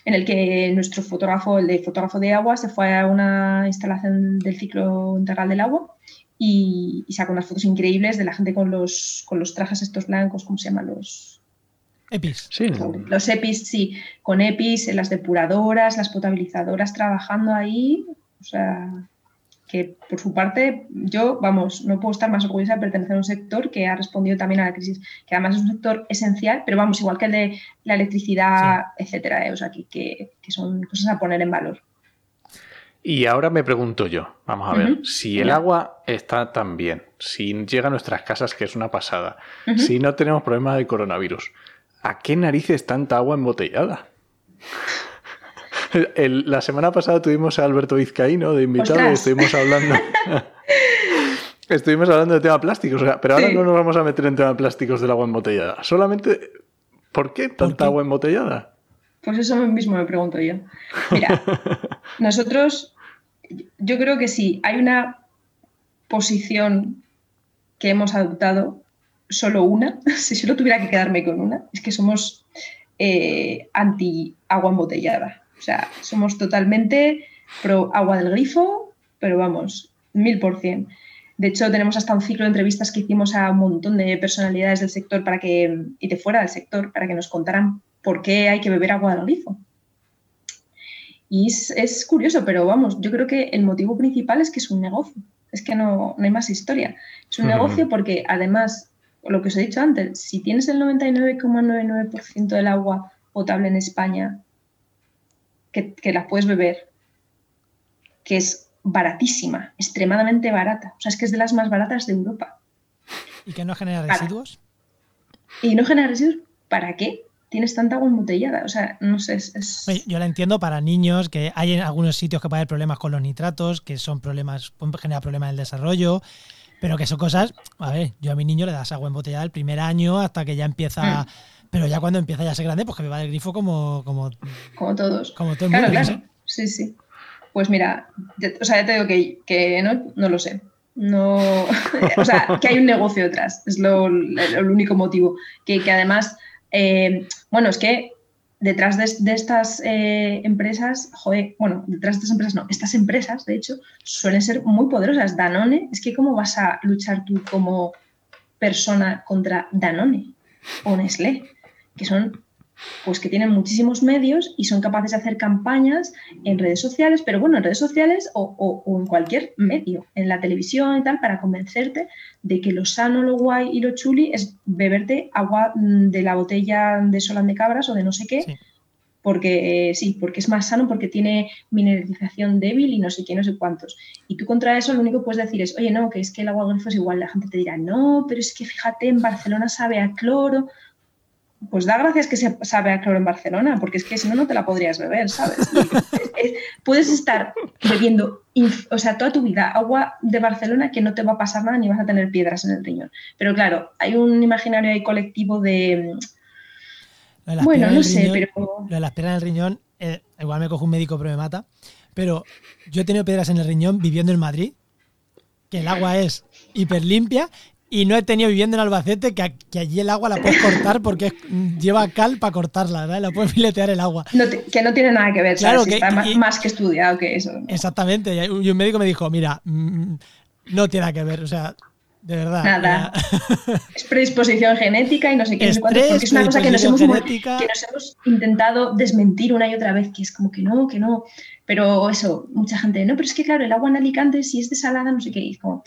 en el que nuestro fotógrafo, el de fotógrafo de agua, se fue a una instalación del ciclo integral del agua y, sacó unas fotos increíbles de la gente con los, con los trajes estos blancos, ¿cómo se llaman? Los, EPIs. Sí. Los EPIs, sí, con EPIs, las depuradoras, las potabilizadoras trabajando ahí. O sea, que por su parte, yo, vamos, no puedo estar más orgullosa de pertenecer a un sector que ha respondido también a la crisis, que además es un sector esencial, pero vamos, igual que el de la electricidad, etcétera, ¿eh? o sea, que, que, son cosas a poner en valor. Y ahora me pregunto yo, vamos a ver, si el agua está tan bien, si llega a nuestras casas, que es una pasada, si no tenemos problemas de coronavirus, ¿a qué narices tanta agua embotellada? la semana pasada tuvimos a Alberto Vizcaíno de invitado y estuvimos hablando. estuvimos hablando de tema plásticos, pero ahora no nos vamos a meter en tema plásticos del agua embotellada. Solamente, ¿por qué tanta agua embotellada? Pues eso mismo me pregunto yo. Mira, nosotros, yo creo que sí, hay una posición que hemos adoptado, solo una, si solo tuviera que quedarme con una, es que somos eh, anti agua embotellada. O sea, somos totalmente pro agua del grifo, pero vamos, mil por cien. De hecho, tenemos hasta un ciclo de entrevistas que hicimos a un montón de personalidades del sector para que, y de fuera del sector para que nos contaran por qué hay que beber agua del grifo. Y es, curioso, pero vamos, yo creo que el motivo principal es que es un negocio. Es que no, hay más historia. Es un negocio porque además, lo que os he dicho antes, si tienes el 99,99% del agua potable en España que, la puedes beber, que es baratísima, extremadamente barata. O sea, es que es de las más baratas de Europa. ¿Y que no genera residuos? ¿Y no genera residuos? ¿Para qué? Tienes tanta agua embotellada. O sea, no sé. Yo la entiendo para niños, que hay en algunos sitios que pueden haber problemas con los nitratos, que son problemas, pueden generar problemas del desarrollo. Pero que son cosas, a ver, yo a mi niño le das agua embotellada el primer año hasta que ya empieza mm. Pero ya cuando empieza ya a ser grande, pues que me va del grifo como, como, como todos. Como todo el claro, mundo. Claro. Sí, sí. Pues mira, o sea, ya te digo que, que no, no, lo sé. No, o sea, que hay un negocio detrás, es lo, el único motivo. Que, que además, eh, bueno, es que detrás de, estas eh, empresas, bueno, detrás de estas empresas no, estas empresas, de hecho, suelen ser muy poderosas. Danone, es que ¿cómo vas a luchar tú como persona contra Danone o Nestlé? que son pues que tienen muchísimos medios y son capaces de hacer campañas en redes sociales, pero bueno, en redes sociales o, en cualquier medio, en la televisión y tal, para convencerte de que lo sano, lo guay y lo chuli es beberte agua mm, de la botella de Solán de Cabras o de no sé qué, porque eh, sí, porque es más sano, porque tiene mineralización débil y no sé qué, no sé cuántos. Y tú contra eso lo único que puedes decir es, oye, no, que es que el agua grifo es igual, la gente te dirá, no, pero es que fíjate, en Barcelona sabe a cloro pues da gracias que se sabe a cloro en Barcelona, porque es que si no, no te la podrías beber, ¿sabes? puedes estar bebiendo, o sea, toda tu vida agua de Barcelona que no te va a pasar nada ni vas a tener piedras en el riñón. Pero claro, hay un imaginario ahí colectivo de... Bueno, no sé, pero... Lo de las piedras en el riñón, eh, igual me cojo un médico pero me mata, pero yo he tenido piedras en el riñón viviendo en Madrid, que el agua es hiper limpia y no he tenido viviendo en Albacete que, allí el agua la puedes cortar porque lleva cal para cortarla, ¿verdad? La puedes filetear el agua. que no tiene nada que ver, claro, Que, está más, que estudiado que eso. Exactamente. Y un médico me dijo, mira, mm, no tiene nada que ver, o sea, de verdad. Nada. es predisposición genética y no sé qué. porque es una cosa que nos, hemos, que nos hemos intentado desmentir una y otra vez, que es como que no, que no. Pero eso, mucha gente, no, pero es que claro, el agua en Alicante, si es desalada, no sé qué. Y es como,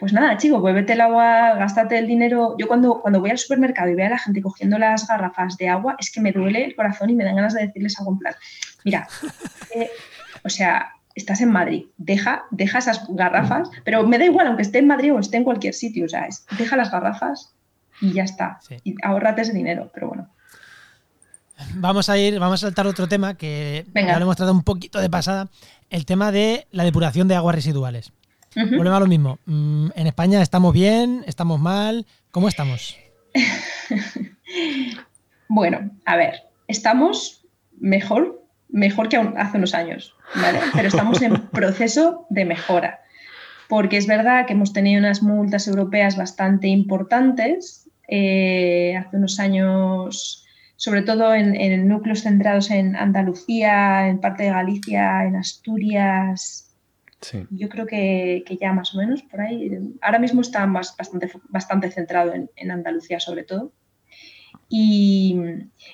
pues nada, chico, bébete el agua, gástate el dinero. Yo cuando, cuando voy al supermercado y veo a la gente cogiendo las garrafas de agua, es que me duele el corazón y me dan ganas de decirles algo en plan, mira, eh, o sea, estás en Madrid, deja, deja esas garrafas, pero me da igual, aunque esté en Madrid o esté en cualquier sitio, o sea, deja las garrafas y ya está. Y ahorrate ese dinero, pero bueno. Vamos a ir, vamos a saltar otro tema que ya lo hemos tratado un poquito de pasada, el tema de la depuración de aguas residuales. Volvemos a lo mismo. Mm, en España estamos bien, estamos mal. ¿Cómo estamos? bueno, a ver, estamos mejor, mejor que hace unos años, ¿vale? Pero estamos en proceso de mejora. Porque es verdad que hemos tenido unas multas europeas bastante importantes eh, hace unos años, sobre todo en, en núcleos centrados en Andalucía, en parte de Galicia, en Asturias, yo creo que, ya más o menos por ahí. Ahora mismo está más, bastante, bastante centrado en, Andalucía sobre todo. Y,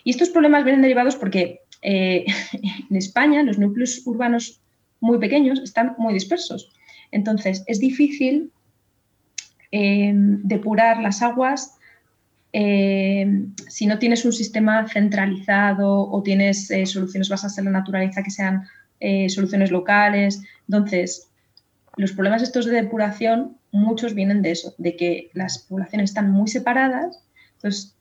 estos problemas vienen derivados porque eh, en España los núcleos urbanos muy pequeños están muy dispersos. Entonces, es difícil eh, depurar las aguas eh, si no tienes un sistema centralizado o tienes soluciones basadas en la naturaleza que sean soluciones locales. Entonces, los problemas estos de depuración, muchos vienen de eso, de que las poblaciones están muy separadas. Entonces,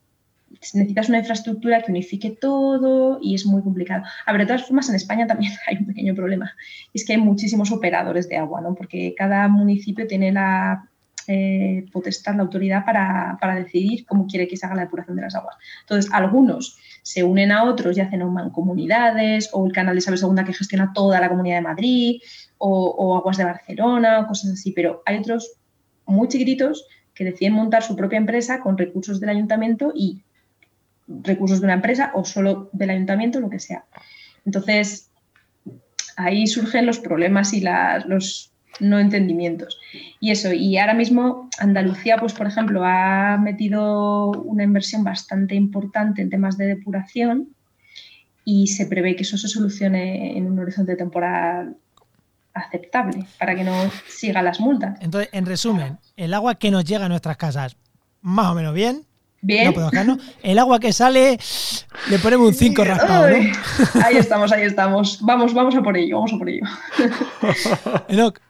necesitas una infraestructura que unifique todo y es muy complicado. A ver, de todas formas, en España también hay un pequeño problema. Es que hay muchísimos operadores de agua, ¿no? Porque cada municipio tiene la eh, potestad, la autoridad para, decidir cómo quiere que se haga la depuración de las aguas. Entonces, algunos se unen a otros y hacen comunidades, o el canal de Isabel Segunda que gestiona toda la comunidad de Madrid, o, Aguas de Barcelona, o cosas así, pero hay otros muy chiquititos que deciden montar su propia empresa con recursos del ayuntamiento y recursos de una empresa o solo del ayuntamiento, lo que sea. Entonces, ahí surgen los problemas y los no entendimientos. Y eso, y ahora mismo Andalucía, pues por ejemplo, ha metido una inversión bastante importante en temas de depuración y se prevé que eso se solucione en un horizonte temporal aceptable para que no siga las multas. Entonces, en resumen, el agua que nos llega a nuestras casas, más o menos bien, Bien. El agua que sale, le ponemos un 5 raspado, ¿no? Ahí estamos, ahí estamos. Vamos, vamos a por ello, vamos a por ello. Enoch.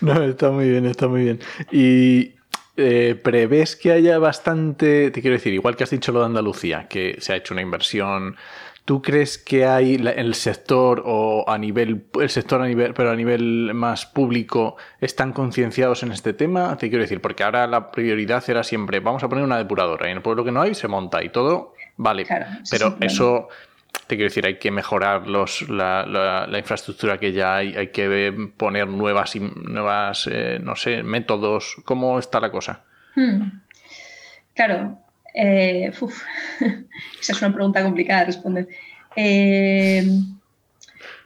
No, está muy bien, está muy bien. Y eh, prevés que haya bastante, te quiero decir, igual que has dicho lo de Andalucía, que se ha hecho una inversión ¿Tú crees que hay el sector o a nivel, el sector a nivel, pero a nivel más público, están concienciados en este tema? Te quiero decir, porque ahora la prioridad era siempre, vamos a poner una depuradora y en el pueblo que no hay se monta y todo, vale. pero eso, te quiero decir, hay que mejorar los, la, infraestructura que ya hay, hay que poner nuevas, nuevas eh, no sé, métodos. ¿Cómo está la cosa? Hmm. Claro, eh, esa es una pregunta complicada de responder. Eh,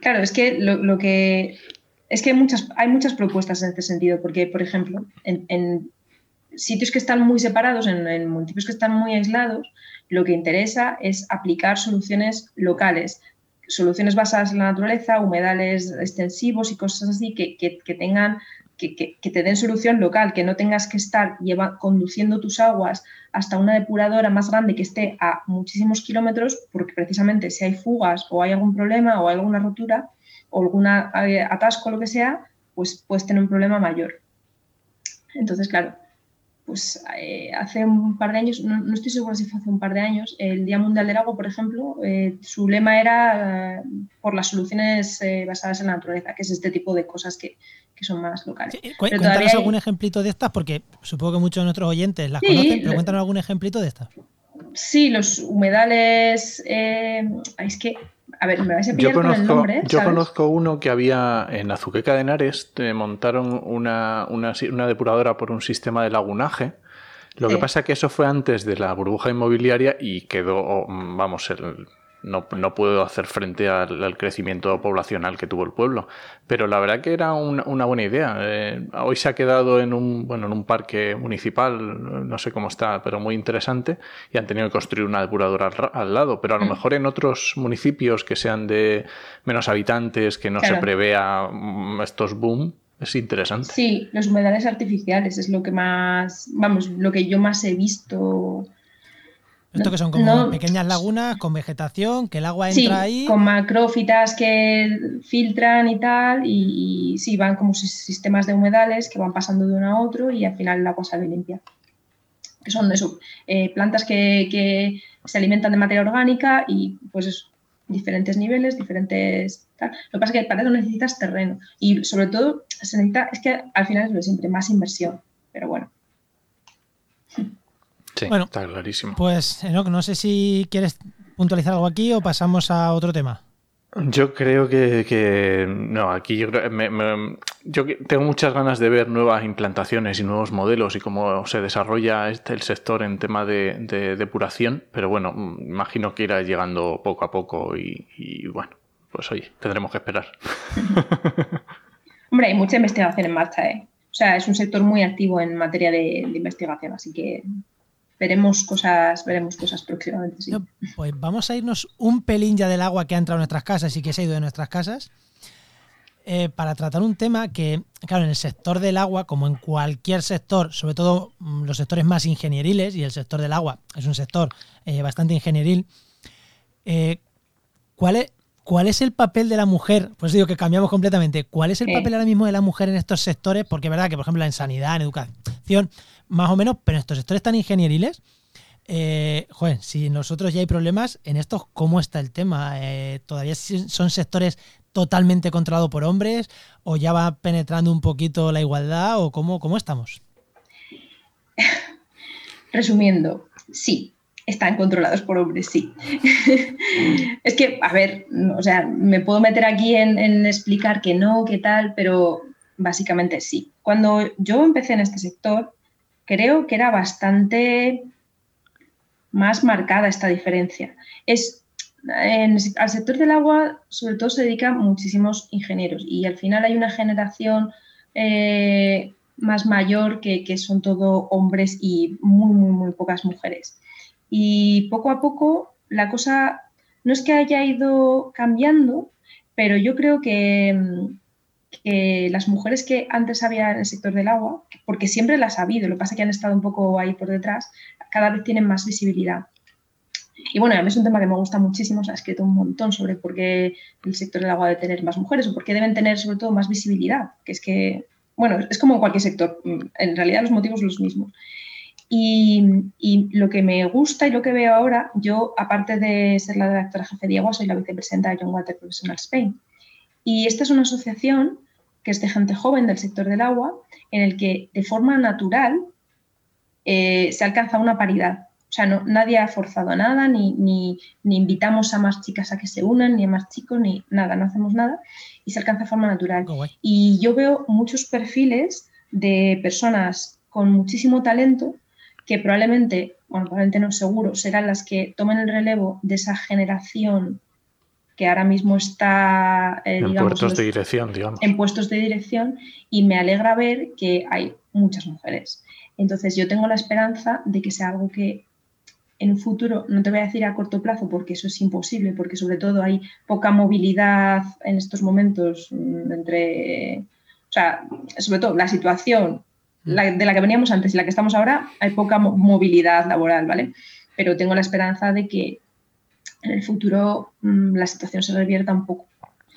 claro, es que lo, que es que hay muchas, hay muchas propuestas en este sentido, porque, por ejemplo, en, sitios que están muy separados, en, municipios que están muy aislados, lo que interesa es aplicar soluciones locales, soluciones basadas en la naturaleza, humedales extensivos y cosas así que, que tengan que, te den solución local, que no tengas que estar conduciendo tus aguas hasta una depuradora más grande que esté a muchísimos kilómetros, porque precisamente si hay fugas o hay algún problema o alguna rotura o algún eh, atasco lo que sea, pues puedes tener un problema mayor. Entonces, claro, pues eh, hace un par de años, no, estoy segura si fue hace un par de años, el Día Mundial del Agua, por ejemplo, eh, su lema era por las soluciones basadas en la naturaleza, que es este tipo de cosas que, que son más locales. cuéntanos algún ejemplito de estas, porque supongo que muchos de nuestros oyentes las conocen, pero cuéntanos algún ejemplito de estas. Sí, los humedales. Eh, es que. A ver, me vais a pillar yo conozco, con el nombre. Yo conozco uno que había en Azuqueca de Henares, te montaron una, una, depuradora por un sistema de lagunaje. Lo que pasa es que eso fue antes de la burbuja inmobiliaria y quedó, vamos, el, no, no puedo hacer frente al, crecimiento poblacional que tuvo el pueblo. Pero la verdad que era una buena idea. Eh, hoy se ha quedado en un, bueno, en un parque municipal, no sé cómo está, pero muy interesante, y han tenido que construir una depuradora al, lado. Pero a lo mm. mejor en otros municipios que sean de menos habitantes, que no se prevea mm, estos boom, es interesante. Sí, los humedales artificiales es lo que más, vamos, lo que yo más he visto esto que son como pequeñas lagunas con vegetación, que el agua entra sí, ahí. Con macrófitas que filtran y tal, y, sí, van como sistemas de humedales que van pasando de uno a otro y al final el agua sale limpia. Que son eso, eh, plantas que, se alimentan de materia orgánica y pues eso, diferentes niveles, diferentes. Tal. Lo que pasa es que para eso necesitas terreno y sobre todo se necesita, es que al final es lo siempre, más inversión, pero bueno bueno, está clarísimo. Pues, Enoch, no sé si quieres puntualizar algo aquí o pasamos a otro tema. Yo creo que, no, aquí yo, yo, tengo muchas ganas de ver nuevas implantaciones y nuevos modelos y cómo se desarrolla este, el sector en tema de, depuración, pero bueno, imagino que irá llegando poco a poco y, bueno, pues oye, tendremos que esperar. Hombre, hay mucha investigación en marcha, ¿eh? O sea, es un sector muy activo en materia de investigación, así que veremos cosas, veremos cosas próximamente. pues vamos a irnos un pelín ya del agua que ha entrado en nuestras casas y que se ha ido de nuestras casas. Eh, para tratar un tema que, claro, en el sector del agua, como en cualquier sector, sobre todo mm, los sectores más ingenieriles, y el sector del agua es un sector eh, bastante ingenieril, eh, ¿cuál, es, ¿cuál es el papel de la mujer? Pues digo que cambiamos completamente. ¿Cuál es el papel ahora mismo de la mujer en estos sectores? Porque es verdad que, por ejemplo, en sanidad, en educación, más o menos, pero en estos sectores tan ingenieriles, eh, joder, si nosotros ya hay problemas, en estos, ¿cómo está el tema? Eh, ¿Todavía son sectores totalmente controlados por hombres? ¿O ya va penetrando un poquito la igualdad? ¿O cómo, cómo estamos? Resumiendo, sí, están controlados por hombres, sí. es que, a ver, o sea, me puedo meter aquí en, en, explicar que no, qué tal, pero básicamente sí. Cuando yo empecé en este sector, creo que era bastante más marcada esta diferencia. Es, al sector del agua, sobre todo, se dedican muchísimos ingenieros y al final hay una generación eh, más mayor que, son todo hombres y muy, muy, muy pocas mujeres. Y poco a poco la cosa no es que haya ido cambiando, pero yo creo que, que las mujeres que antes había en el sector del agua, porque siempre las ha habido, lo que pasa es que han estado un poco ahí por detrás, cada vez tienen más visibilidad. Y bueno, a mí es un tema que me gusta muchísimo, se ha escrito un montón sobre por qué el sector del agua debe tener más mujeres o por qué deben tener sobre todo más visibilidad, que es que, bueno, es como en cualquier sector, en realidad los motivos son los mismos. Y, lo que me gusta y lo que veo ahora, yo aparte de ser la directora jefe de agua, soy la vicepresidenta de Young Water Professional Spain. Y esta es una asociación que es de gente joven del sector del agua, en el que de forma natural eh, se alcanza una paridad. O sea, no, nadie ha forzado nada, ni, ni, invitamos a más chicas a que se unan, ni a más chicos, ni nada, no hacemos nada y se alcanza de forma natural. y yo veo muchos perfiles de personas con muchísimo talento que probablemente, bueno, probablemente no seguro, serán las que tomen el relevo de esa generación que ahora mismo está eh, en puestos de dirección, digamos. En puestos de dirección y me alegra ver que hay muchas mujeres. Entonces yo tengo la esperanza de que sea algo que en un futuro, no te voy a decir a corto plazo porque eso es imposible, porque sobre todo hay poca movilidad en estos momentos mm, entre, o sea, sobre todo la situación mm. de la que veníamos antes y la que estamos ahora, hay poca movilidad laboral, ¿vale? Pero tengo la esperanza de que en el futuro mm, la situación se revierta un poco.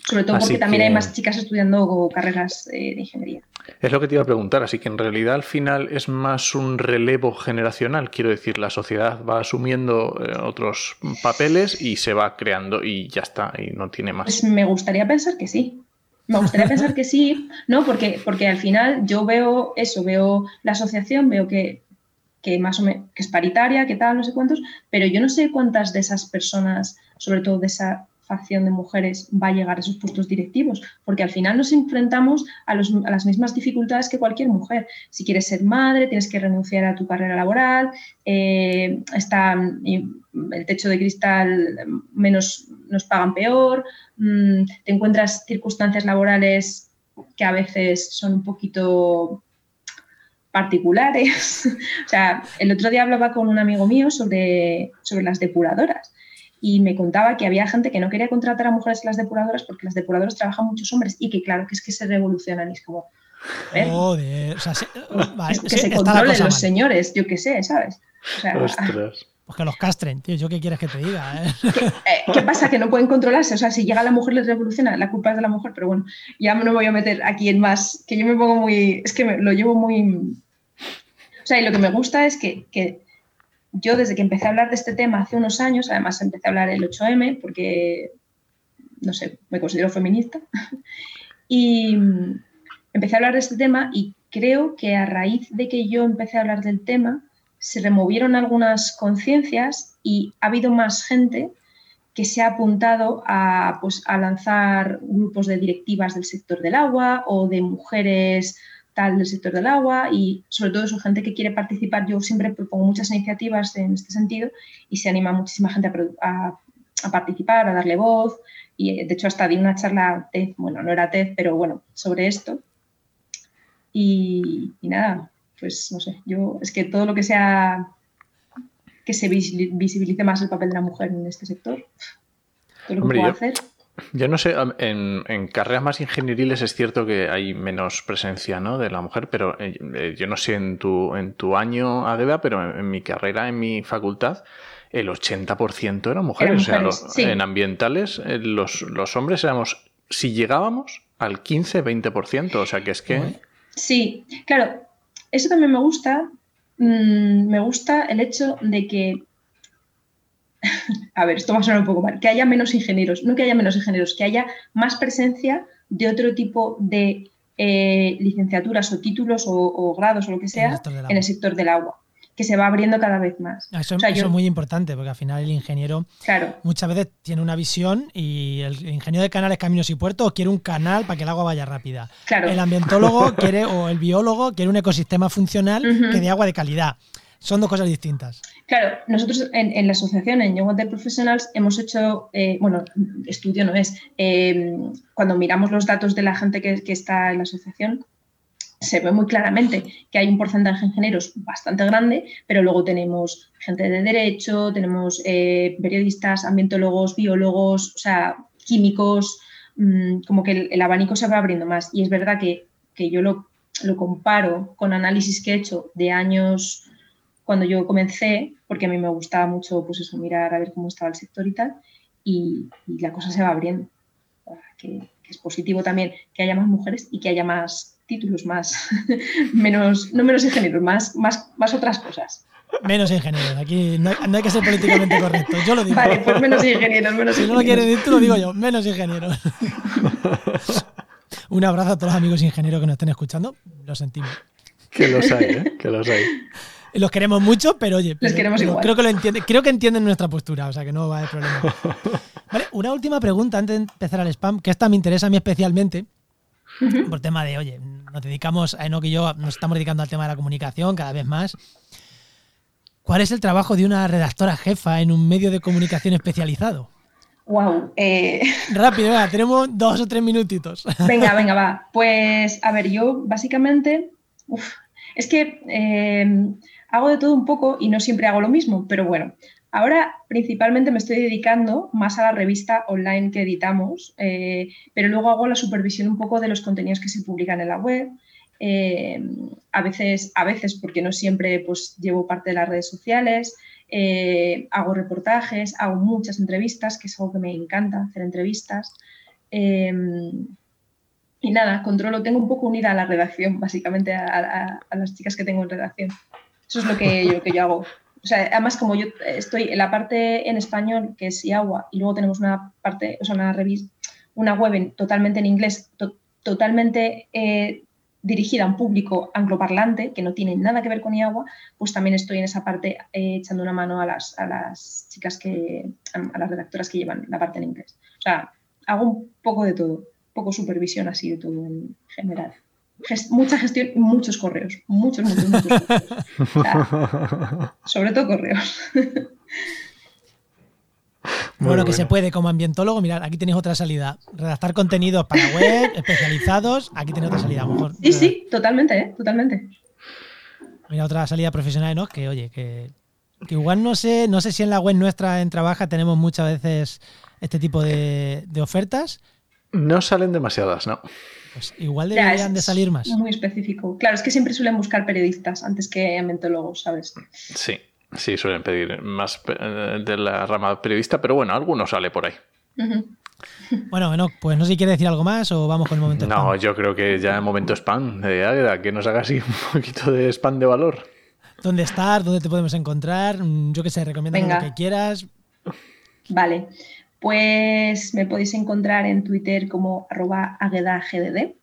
Sobre todo porque también hay más chicas estudiando carreras eh, de ingeniería. Es lo que te iba a preguntar, así que en realidad al final es más un relevo generacional, quiero decir, la sociedad va asumiendo eh, otros papeles y se va creando y ya está, y no tiene más. Pues me gustaría pensar que sí. Me gustaría pensar que sí, ¿no? Porque, porque al final yo veo eso, veo la asociación, veo que, que más o menos que es paritaria, que tal, no sé cuántos, pero yo no sé cuántas de esas personas, sobre todo de esa facción de mujeres va a llegar a esos puestos directivos, porque al final nos enfrentamos a, las mismas dificultades que cualquier mujer. Si quieres ser madre, tienes que renunciar a tu carrera laboral, eh, está el techo de cristal menos nos pagan peor, mm, te encuentras circunstancias laborales que a veces son un poquito particulares. o sea, el otro día hablaba con un amigo mío sobre, sobre las depuradoras y me contaba que había gente que no quería contratar a mujeres en las depuradoras porque las depuradoras trabajan muchos hombres y que claro que es que se revolucionan y es como... Joder, o sea, que se controlen los señores, yo qué sé, ¿sabes? O sea, Pues que los castren, tío, ¿yo qué quieres que te diga? Eh? ¿Qué, ¿Qué, pasa? Que no pueden controlarse. O sea, si llega la mujer les revoluciona, la culpa es de la mujer, pero bueno, ya no me voy a meter aquí en más, que yo me pongo muy. Es que me, lo llevo muy. O sea, y lo que me gusta es que, que yo desde que empecé a hablar de este tema hace unos años, además empecé a hablar el 8M porque, no sé, me considero feminista, y empecé a hablar de este tema y creo que a raíz de que yo empecé a hablar del tema, se removieron algunas conciencias y ha habido más gente que se ha apuntado a, pues, a lanzar grupos de directivas del sector del agua o de mujeres tal del sector del agua y sobre todo eso, gente que quiere participar. Yo siempre propongo muchas iniciativas en este sentido y se anima muchísima gente a, participar, a darle voz y de hecho hasta di una charla bueno, no era TED, pero bueno, sobre esto. Y, nada, pues no sé, yo es que todo lo que sea que se visibilice más el papel de la mujer en este sector. ¿Qué lo puedo hacer? Yo no sé, en, carreras más ingenieriles es cierto que hay menos presencia ¿no? de la mujer, pero eh, eh, yo no sé en tu, en tu año, Adeba, pero en, mi carrera, en mi facultad, el 80% eran mujeres. o sea, en ambientales, eh, los, los, hombres éramos, si llegábamos al 15-20%, o sea que es que... Sí, claro, eso también me gusta. Mm, me gusta el hecho de que a ver, esto va a sonar un poco mal, que haya menos ingenieros, no que haya menos ingenieros, que haya más presencia de otro tipo de eh, licenciaturas o títulos o, grados o lo que sea en el, sector del agua que se va abriendo cada vez más. Eso, es muy importante, porque al final el ingeniero muchas veces tiene una visión y el ingeniero de canales, caminos y puertos quiere un canal para que el agua vaya rápida. El ambientólogo quiere, o el biólogo quiere un ecosistema funcional que dé agua de calidad. Son dos cosas distintas. Claro, nosotros en, la asociación, en Young Water Professionals, hemos hecho, eh, bueno, estudio no es, eh, cuando miramos los datos de la gente que, está en la asociación, se ve muy claramente que hay un porcentaje de ingenieros bastante grande, pero luego tenemos gente de derecho, tenemos eh, periodistas, ambientólogos, biólogos, o sea, químicos, mm, como que el, abanico se va abriendo más. Y es verdad que, yo lo, lo, comparo con análisis que he hecho de años cuando yo comencé, porque a mí me gustaba mucho pues eso, mirar a ver cómo estaba el sector y tal, y, la cosa se va abriendo. Que, es positivo también que haya más mujeres y que haya más títulos, más menos, no menos ingenieros, más, más, más otras cosas. Menos ingenieros, aquí no hay, que ser políticamente correcto, yo lo digo. Vale, pues menos ingenieros, menos Si no lo quieres decir tú, lo digo yo, menos ingenieros. Un abrazo a todos los amigos ingenieros que nos estén escuchando, lo sentimos. Que los hay, ¿eh? Que los hay. Los queremos mucho, pero oye, queremos creo que lo entiende, creo que entienden nuestra postura, o sea que no va a haber problema. Vale, una última pregunta antes de empezar al spam, que esta me interesa a mí especialmente, por tema de, oye, nos dedicamos, a Enoch y yo nos estamos dedicando al tema de la comunicación cada vez más. ¿Cuál es el trabajo de una redactora jefa en un medio de comunicación especializado? Wow. Eh... Rápido, venga, tenemos dos o tres minutitos. Venga, venga, va. Pues, a ver, yo básicamente, es que eh, hago de todo un poco y no siempre hago lo mismo, pero bueno, ahora principalmente me estoy dedicando más a la revista online que editamos, eh, pero luego hago la supervisión un poco de los contenidos que se publican en la web. Eh, a veces, a veces, porque no siempre pues, llevo parte de las redes sociales, eh, hago reportajes, hago muchas entrevistas, que es algo que me encanta, hacer entrevistas. y nada, controlo, tengo un poco unida a la redacción, básicamente a las chicas que tengo en redacción. Eso es lo que, yo, que yo hago. O sea, además, como yo estoy en la parte en español, que es IAGUA, y luego tenemos una parte, o sea, una revista, una web totalmente en inglés, totalmente eh, dirigida a un público angloparlante, que no tiene nada que ver con IAGUA, pues también estoy en esa parte eh, echando una mano a las, a las chicas que, a las redactoras que llevan la parte en inglés. O sea, hago un poco de todo, poco supervisión así de todo en general mucha gestión y muchos correos. Muchos, muchos, muchos correos. sobre todo correos. bueno, que se puede como ambientólogo, mirad, aquí tenéis otra salida. Redactar contenidos para web, especializados, aquí tenéis otra salida. mejor, sí, sí, totalmente, ¿eh? totalmente. Mira, otra salida profesional, ¿no? Que oye, que, igual no sé, no sé si en la web nuestra en Trabaja tenemos muchas veces este tipo de, de ofertas. No salen demasiadas, ¿no. Pues igual deberían de salir más. Muy específico. Claro, es que siempre suelen buscar periodistas antes que ambientólogos, ¿sabes? Sí, sí, suelen pedir más eh, de la rama periodista, pero bueno, alguno sale por ahí. Bueno, bueno, pues no sé si quiere decir algo más o vamos con el momento spam. No, yo creo que ya el momento spam de Águeda, que nos haga así un poquito de spam de valor. ¿Dónde estás? ¿Dónde te podemos encontrar? Mm, yo que sé, recomienda lo que quieras. Vale, pues me podéis encontrar en Twitter como arroba aguedagdd.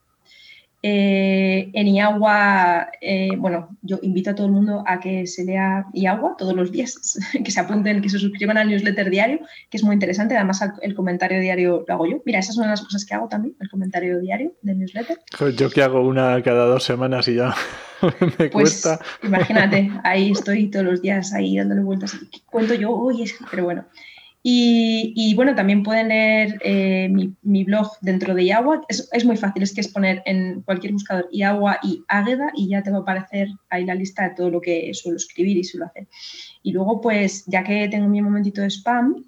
Eh, en IAGUA, eh, bueno, yo invito a todo el mundo a que se lea IAGUA todos los días, que se apunten, que se suscriban al newsletter diario, que es muy interesante. Además, el comentario diario lo hago yo. Mira, esas son las cosas que hago también, el comentario diario del newsletter. Yo que hago una cada dos semanas y ya me pues, cuesta. Imagínate, ahí estoy todos los días ahí dándole vueltas. ¿Qué cuento yo hoy? Pero bueno. Y, bueno, también pueden leer eh, mi, blog dentro de IAGUA. Es, es, muy fácil, es que es poner en cualquier buscador IAGUA y Águeda y ya te va a aparecer ahí la lista de todo lo que suelo escribir y suelo hacer. Y luego, pues, ya que tengo mi momentito de spam,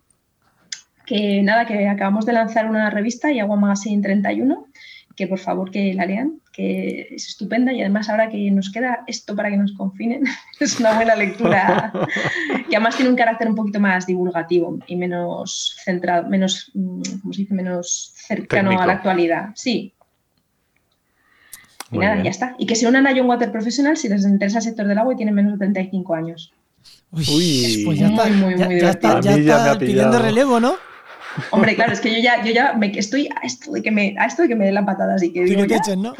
que nada, que acabamos de lanzar una revista, IAGUA Magazine 31, que por favor que la lean, que es estupenda y además ahora que nos queda esto para que nos confinen, es una buena lectura que además tiene un carácter un poquito más divulgativo y menos centrado, menos, mm, ¿cómo se dice? Menos cercano a la actualidad. Sí. Y nada, ya está. Y que se unan a John Water Professional si les interesa el sector del agua y tienen menos de 35 años. Uy, pues ya está, muy, muy, ya, está, ya está pidiendo relevo, ¿no? Hombre, claro, es que yo ya, yo ya me, estoy a esto de que me, a esto de que me den la patada, así que digo. Que echen, ¿no?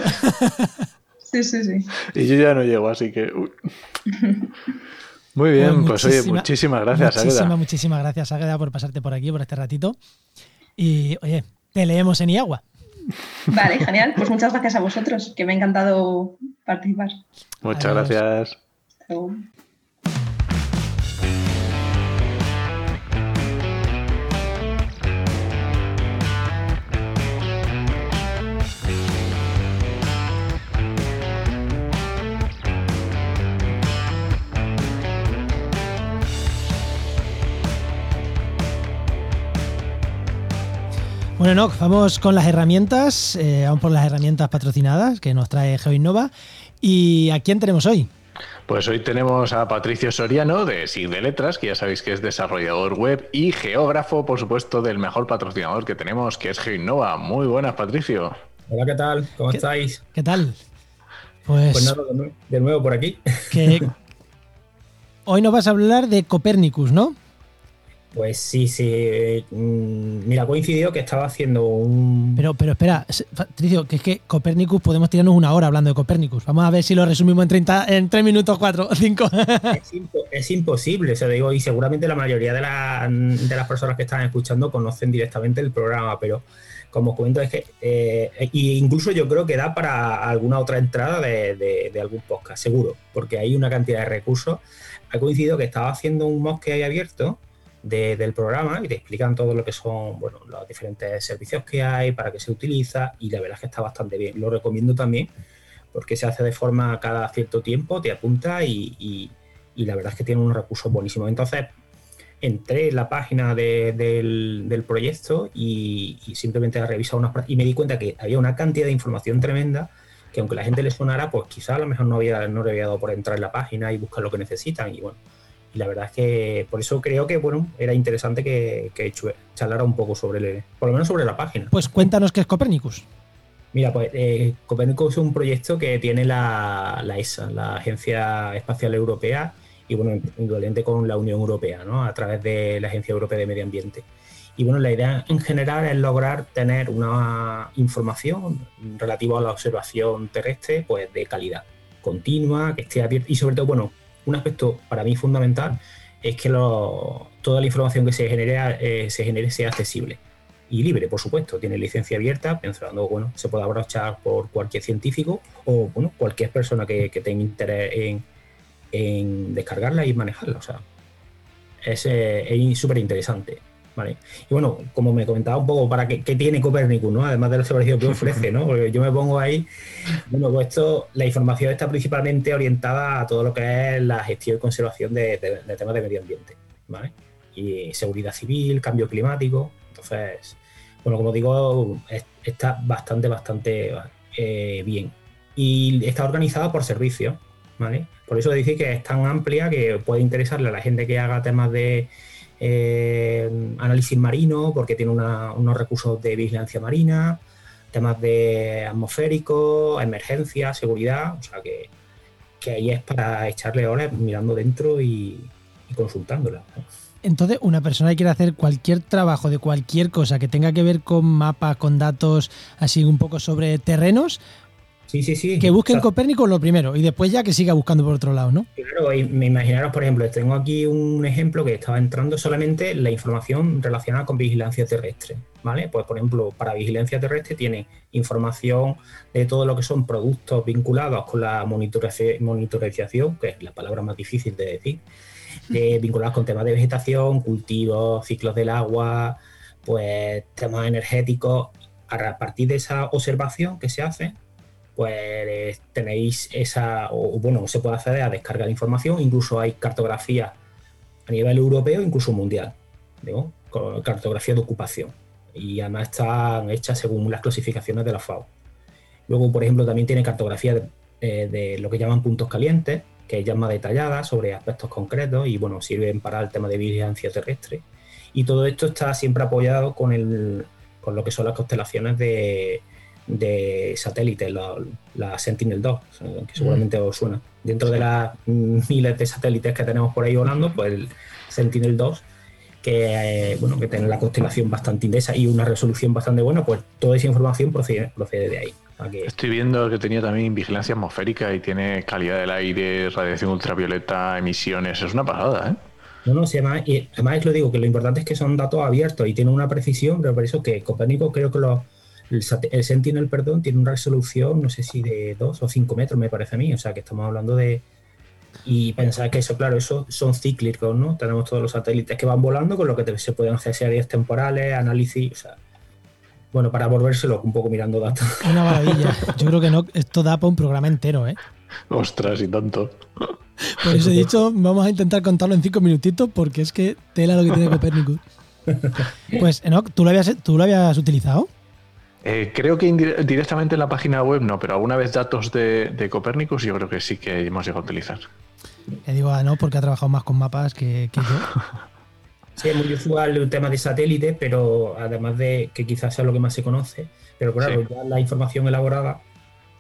sí, sí, sí. Y yo ya no llego, así que. Muy bien, pues, oye, muchísimas gracias, muchísimas, Muchísimas gracias, Águeda, por pasarte por aquí, por este ratito. Y oye, te leemos en Iagua. Vale, genial. Pues muchas gracias a vosotros, que me ha encantado participar. Muchas gracias. Bueno, no, vamos con las herramientas, eh, vamos por las herramientas patrocinadas que nos trae GeoInnova. ¿Y a quién tenemos hoy? Pues hoy tenemos a Patricio Soriano de SIG de Letras, que ya sabéis que es desarrollador web y geógrafo, por supuesto, del mejor patrocinador que tenemos, que es GeoInnova. Muy buenas, Patricio. Hola, ¿qué tal? ¿Cómo estáis? ¿Qué tal? Pues, pues nada, de nuevo por aquí. Que hoy nos vas a hablar de Copernicus, ¿no? Pues sí, sí. Mm, mira, coincidió que estaba haciendo un. Pero, pero espera, Patricio, que es que Copernicus podemos tirarnos una hora hablando de Copernicus. Vamos a ver si lo resumimos en 30, en 3 minutos, 4 o 5. Es, imposible, o sea, digo, y seguramente la mayoría de, las personas que están escuchando conocen directamente el programa, pero como os comento, es que eh, incluso yo creo que da para alguna otra entrada de, de, algún podcast, seguro, porque hay una cantidad de recursos. Ha coincidido que estaba haciendo un mock que hay abierto del programa y te explican todo lo que son bueno, los diferentes servicios que hay, para qué se utiliza y la verdad es que está bastante bien. Lo recomiendo también porque se hace de forma cada cierto tiempo, te apunta y, la verdad es que tiene unos recursos buenísimos. Entonces, entré en la página del, proyecto y, simplemente revisado unas y me di cuenta que había una cantidad de información tremenda que aunque la gente le sonara, pues quizá a lo mejor no, había, no le había dado por entrar en la página y buscar lo que necesitan. Y bueno, y la verdad es que por eso creo que bueno era interesante que, que charlara un poco sobre el, por lo menos sobre la página. Pues cuéntanos qué es Copernicus. Mira, pues eh, Copernicus es un proyecto que tiene la, ESA, la Agencia Espacial Europea, y bueno, indudablemente con la Unión Europea, ¿no? A través de la Agencia Europea de Medio Ambiente. Y bueno, la idea en general es lograr tener una información relativa a la observación terrestre, pues de calidad continua, que esté abierta y sobre todo, bueno, un aspecto para mí fundamental es que toda la información que se genere, eh, se genere sea accesible y libre, por supuesto. Tiene licencia abierta, pensando, bueno, se puede aprovechar por cualquier científico o, bueno, cualquier persona que, tenga interés en, en, descargarla y manejarla. O sea, es eh, súper interesante. Y bueno, como me comentaba un poco, ¿para qué, tiene Copernicus, ¿no? Además de los servicios que ofrece, ¿no? Porque yo me pongo ahí, bueno, pues esto, la información está principalmente orientada a todo lo que es la gestión y conservación de, temas de medio ambiente, ¿vale? Y seguridad civil, cambio climático. Entonces, bueno, como digo, está bastante, bastante eh, bien. Y está organizada por servicios, ¿vale? Por eso decir que es tan amplia que puede interesarle a la gente que haga temas de eh, análisis marino, porque tiene unos recursos de vigilancia marina, temas de atmosférico, emergencia, seguridad, o sea que, ahí es para echarle horas mirando dentro y, consultándola. Entonces, una persona que quiere hacer cualquier trabajo de cualquier cosa que tenga que ver con mapas, con datos, así un poco sobre terrenos, Sí, sí, sí. Que busquen O sea, Copérnico lo primero y después ya que siga buscando por otro lado, ¿no? Claro, y me imaginaros, por ejemplo, tengo aquí un ejemplo que estaba entrando solamente la información relacionada con vigilancia terrestre, ¿vale? Pues, por ejemplo, para vigilancia terrestre tiene información de todo lo que son productos vinculados con la monitorización, monitorización, que es la palabra más difícil de decir, eh, vinculados con temas de vegetación, cultivos, ciclos del agua, pues temas energéticos. A partir de esa observación que se hace, pues tenéis esa, o bueno, se puede acceder a descargar información, incluso hay cartografía a nivel europeo, incluso mundial, cartografía de ocupación. Y además están hechas según las clasificaciones de la FAO. Luego, por ejemplo, también tiene cartografía de, eh, de lo que llaman puntos calientes, que ya es más detallada sobre aspectos concretos y bueno, sirven para el tema de vigilancia terrestre. Y todo esto está siempre apoyado con, el, con lo que son las constelaciones de, de satélites, la, la Sentinel-2, que seguramente os suena. Dentro de las miles de satélites que tenemos por ahí volando, pues el Sentinel-2, que, eh, bueno, que tiene la constelación bastante indensa y una resolución bastante buena, pues toda esa información procede, procede de ahí. O sea que- Estoy viendo que tenía también vigilancia atmosférica y tiene calidad del aire, radiación ultravioleta, emisiones. Es una pasada, ¿eh? No, no, sí, además, y además es lo digo, que lo importante es que son datos abiertos y tienen una precisión, pero por eso que Copérnico creo que los, el, sat- el Sentinel, perdón, tiene una resolución, no sé si de 2 o 5 metros, me parece a mí, o sea que estamos hablando de... Y pensar que eso, claro, eso son cíclicos, ¿no? Tenemos todos los satélites que van volando, con lo que te- se pueden hacer series temporales, análisis, o sea... Bueno, para volvérselo un poco mirando datos. Una maravilla. Yo creo que no, esto da para un programa entero, ¿eh? Ostras, y tanto. Por eso he dicho, vamos a intentar contarlo en cinco minutitos porque es que tela lo que tiene Copernicus. Pues, Enoch, ¿tú lo habías, tú lo habías utilizado? Eh, creo que indire- directamente en la página web no, pero alguna vez datos de, de Copernicus yo creo que sí que hemos llegado a utilizar. Le digo a no porque ha trabajado más con mapas que, que yo. Sí, es muy usual el tema de satélites, pero además de que quizás sea lo que más se conoce, pero claro, Sí. ya la información elaborada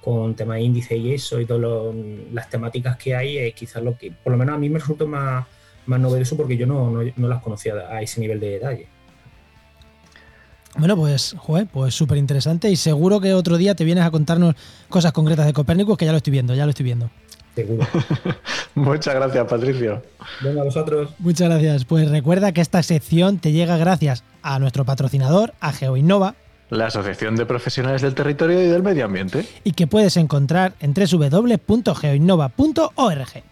con temas de índice y eso y todas las temáticas que hay es quizás lo que, por lo menos a mí me resulta más, más novedoso porque yo no, no, no las conocía a ese nivel de detalle. Bueno, pues, joder, pues súper interesante y seguro que otro día te vienes a contarnos cosas concretas de Copérnicus que ya lo estoy viendo, ya lo estoy viendo. Seguro. Muchas gracias, Patricio. Venga, vosotros. Muchas gracias. Pues recuerda que esta sección te llega gracias a nuestro patrocinador, a GeoInnova, La Asociación de Profesionales del Territorio y del Medio Ambiente. y que puedes encontrar en www.geoinnova.org.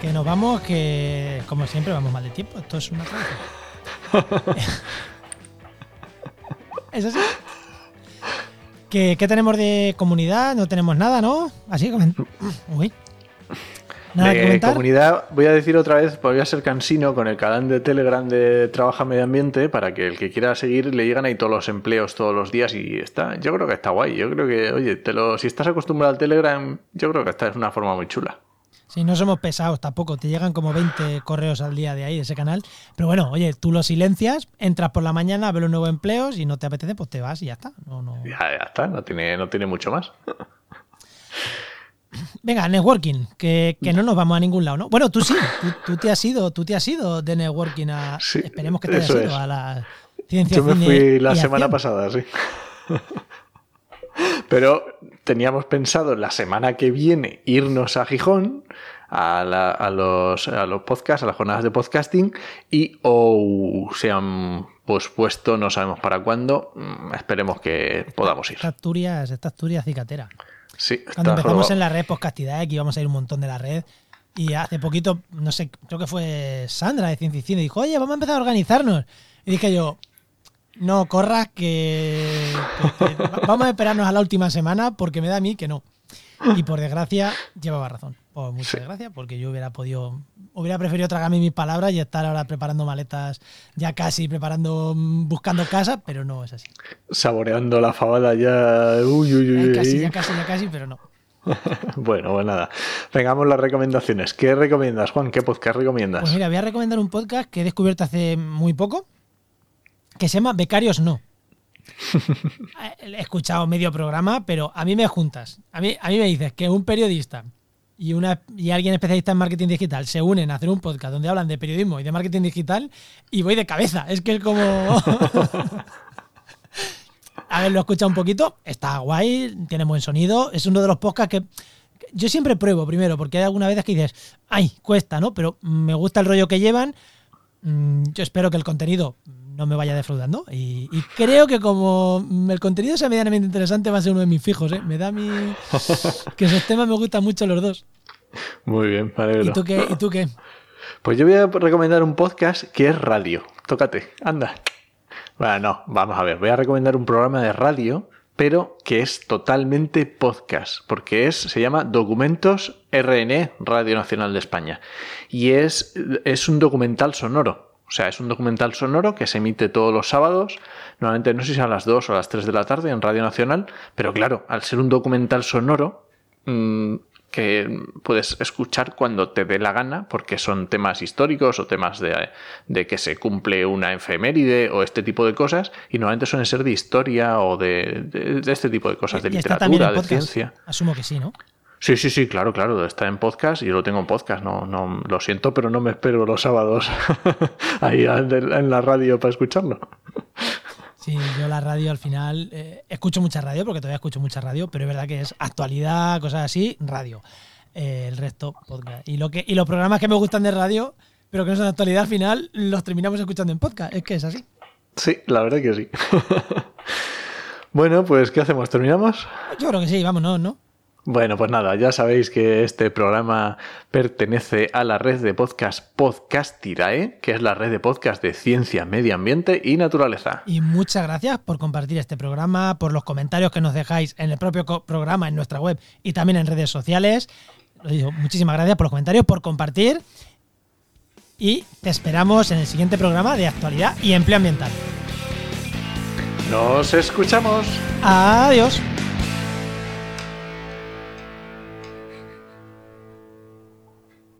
Que nos vamos, que como siempre vamos mal de tiempo. Esto es una cosa. ¿Es así? ¿Qué, qué tenemos de comunidad? No tenemos nada, ¿no? Así comen- Uy. Nada que de comentar. comunidad, voy a decir otra vez, voy a ser cansino con el canal de Telegram de Trabaja Medio Ambiente para que el que quiera seguir le llegan ahí todos los empleos todos los días y está, yo creo que está guay. Yo creo que, oye, te lo, si estás acostumbrado al Telegram, yo creo que esta es una forma muy chula. Si no somos pesados tampoco, te llegan como 20 correos al día de ahí, de ese canal. Pero bueno, oye, tú lo silencias, entras por la mañana, ves los nuevos empleos y no te apetece, pues te vas y ya está. No, no. Ya, ya está, no tiene, no tiene mucho más. Venga, networking, que, que no nos vamos a ningún lado, ¿no? Bueno, tú sí, tú, tú te has ido, tú te has ido de networking a. Sí, esperemos que te hayas ido es. a la ciencia Yo me fui la semana acción. pasada, sí. Pero teníamos pensado la semana que viene irnos a Gijón a, la- a los, a los podcasts, a las jornadas de podcasting y o se han pospuesto, no sabemos para cuándo. Mm, Esperemos que podamos ir. Esta Asturias, esta Asturias cicatera. Sí, Cuando empezamos jorobado. en la red Podcastidad, que íbamos a ir un montón de la red, y hace poquito, no sé, creo que fue Sandra de Ciencia y Cine, dijo, oye, vamos a empezar a organizarnos. Y dije yo, no corras, que, que- que va- vamos a esperarnos a la última semana porque me da a mí que no. Y por desgracia, llevaba razón. Por mucha Sí. desgracia, porque yo hubiera podido, hubiera preferido tragarme mis palabras y estar ahora preparando maletas, ya casi preparando, mm, buscando casa, pero no es así. Saboreando la fabada ya. Uy, uy, uy, Ya casi, ya casi, ya casi, pero no. bueno, pues nada. Vengamos las recomendaciones. ¿Qué recomiendas, Juan? ¿Qué podcast recomiendas? Pues mira, voy a recomendar un podcast que he descubierto hace muy poco, que se llama Becarios No. he escuchado medio programa, pero a mí me juntas. A mí, a mí me dices que un periodista y, una, y alguien especialista en marketing digital se unen a hacer un podcast donde hablan de periodismo y de marketing digital y voy de cabeza. Es que es como... a ver, lo he escuchado un poquito, está guay, tiene buen sonido, es uno de los podcasts que yo siempre pruebo primero, porque hay algunas veces que dices, ay, cuesta, ¿no? Pero me gusta el rollo que llevan, mm, yo espero que el contenido no me vaya defraudando y, creo que como el contenido sea medianamente interesante va a ser uno de mis fijos, ¿eh? Me da mi... que esos temas me gustan mucho los dos. Muy bien, vale. ¿Y tú qué? ¿Y tú qué? Pues yo voy a recomendar un podcast que es radio. Tócate, anda. Bueno, no, vamos a ver, voy a recomendar un programa de radio, pero que es totalmente podcast, porque es, se llama Documentos RN, Radio Nacional de España. Y es, es un documental sonoro. O sea, es un documental sonoro que se emite todos los sábados. Normalmente no sé si a las 2 o a las 3 de la tarde en Radio Nacional. Pero claro, al ser un documental sonoro, mm, que puedes escuchar cuando te dé la gana, porque son temas históricos o temas de, que se cumple una efeméride o este tipo de cosas, y normalmente suelen ser de historia o de, este tipo de cosas, de literatura, de ciencia. Asumo que sí, ¿no? Sí, sí, sí, claro, claro, está en podcast y yo lo tengo en podcast, no, no, lo siento, pero no me espero los sábados ahí en la radio para escucharlo. Sí, yo la radio al final eh, escucho mucha radio porque todavía escucho mucha radio, pero es verdad que es actualidad, cosas así, radio. Eh, el resto, podcast. Y, lo que, y los programas que me gustan de radio, pero que no son de actualidad, al final los terminamos escuchando en podcast. Es que es así. Sí, la verdad que sí. bueno, pues ¿qué hacemos? ¿Terminamos? Yo creo que sí, vámonos, ¿no? Bueno, pues nada, ya sabéis que este programa pertenece a la red de podcast Podcastirae, que es la red de podcast de ciencia, medio ambiente y naturaleza. Y muchas gracias por compartir este programa, por los comentarios que nos dejáis en el propio programa, en nuestra web y también en redes sociales. muchísimas gracias por los comentarios, por compartir. Y te esperamos en el siguiente programa de actualidad y empleo ambiental. Nos escuchamos. Adiós.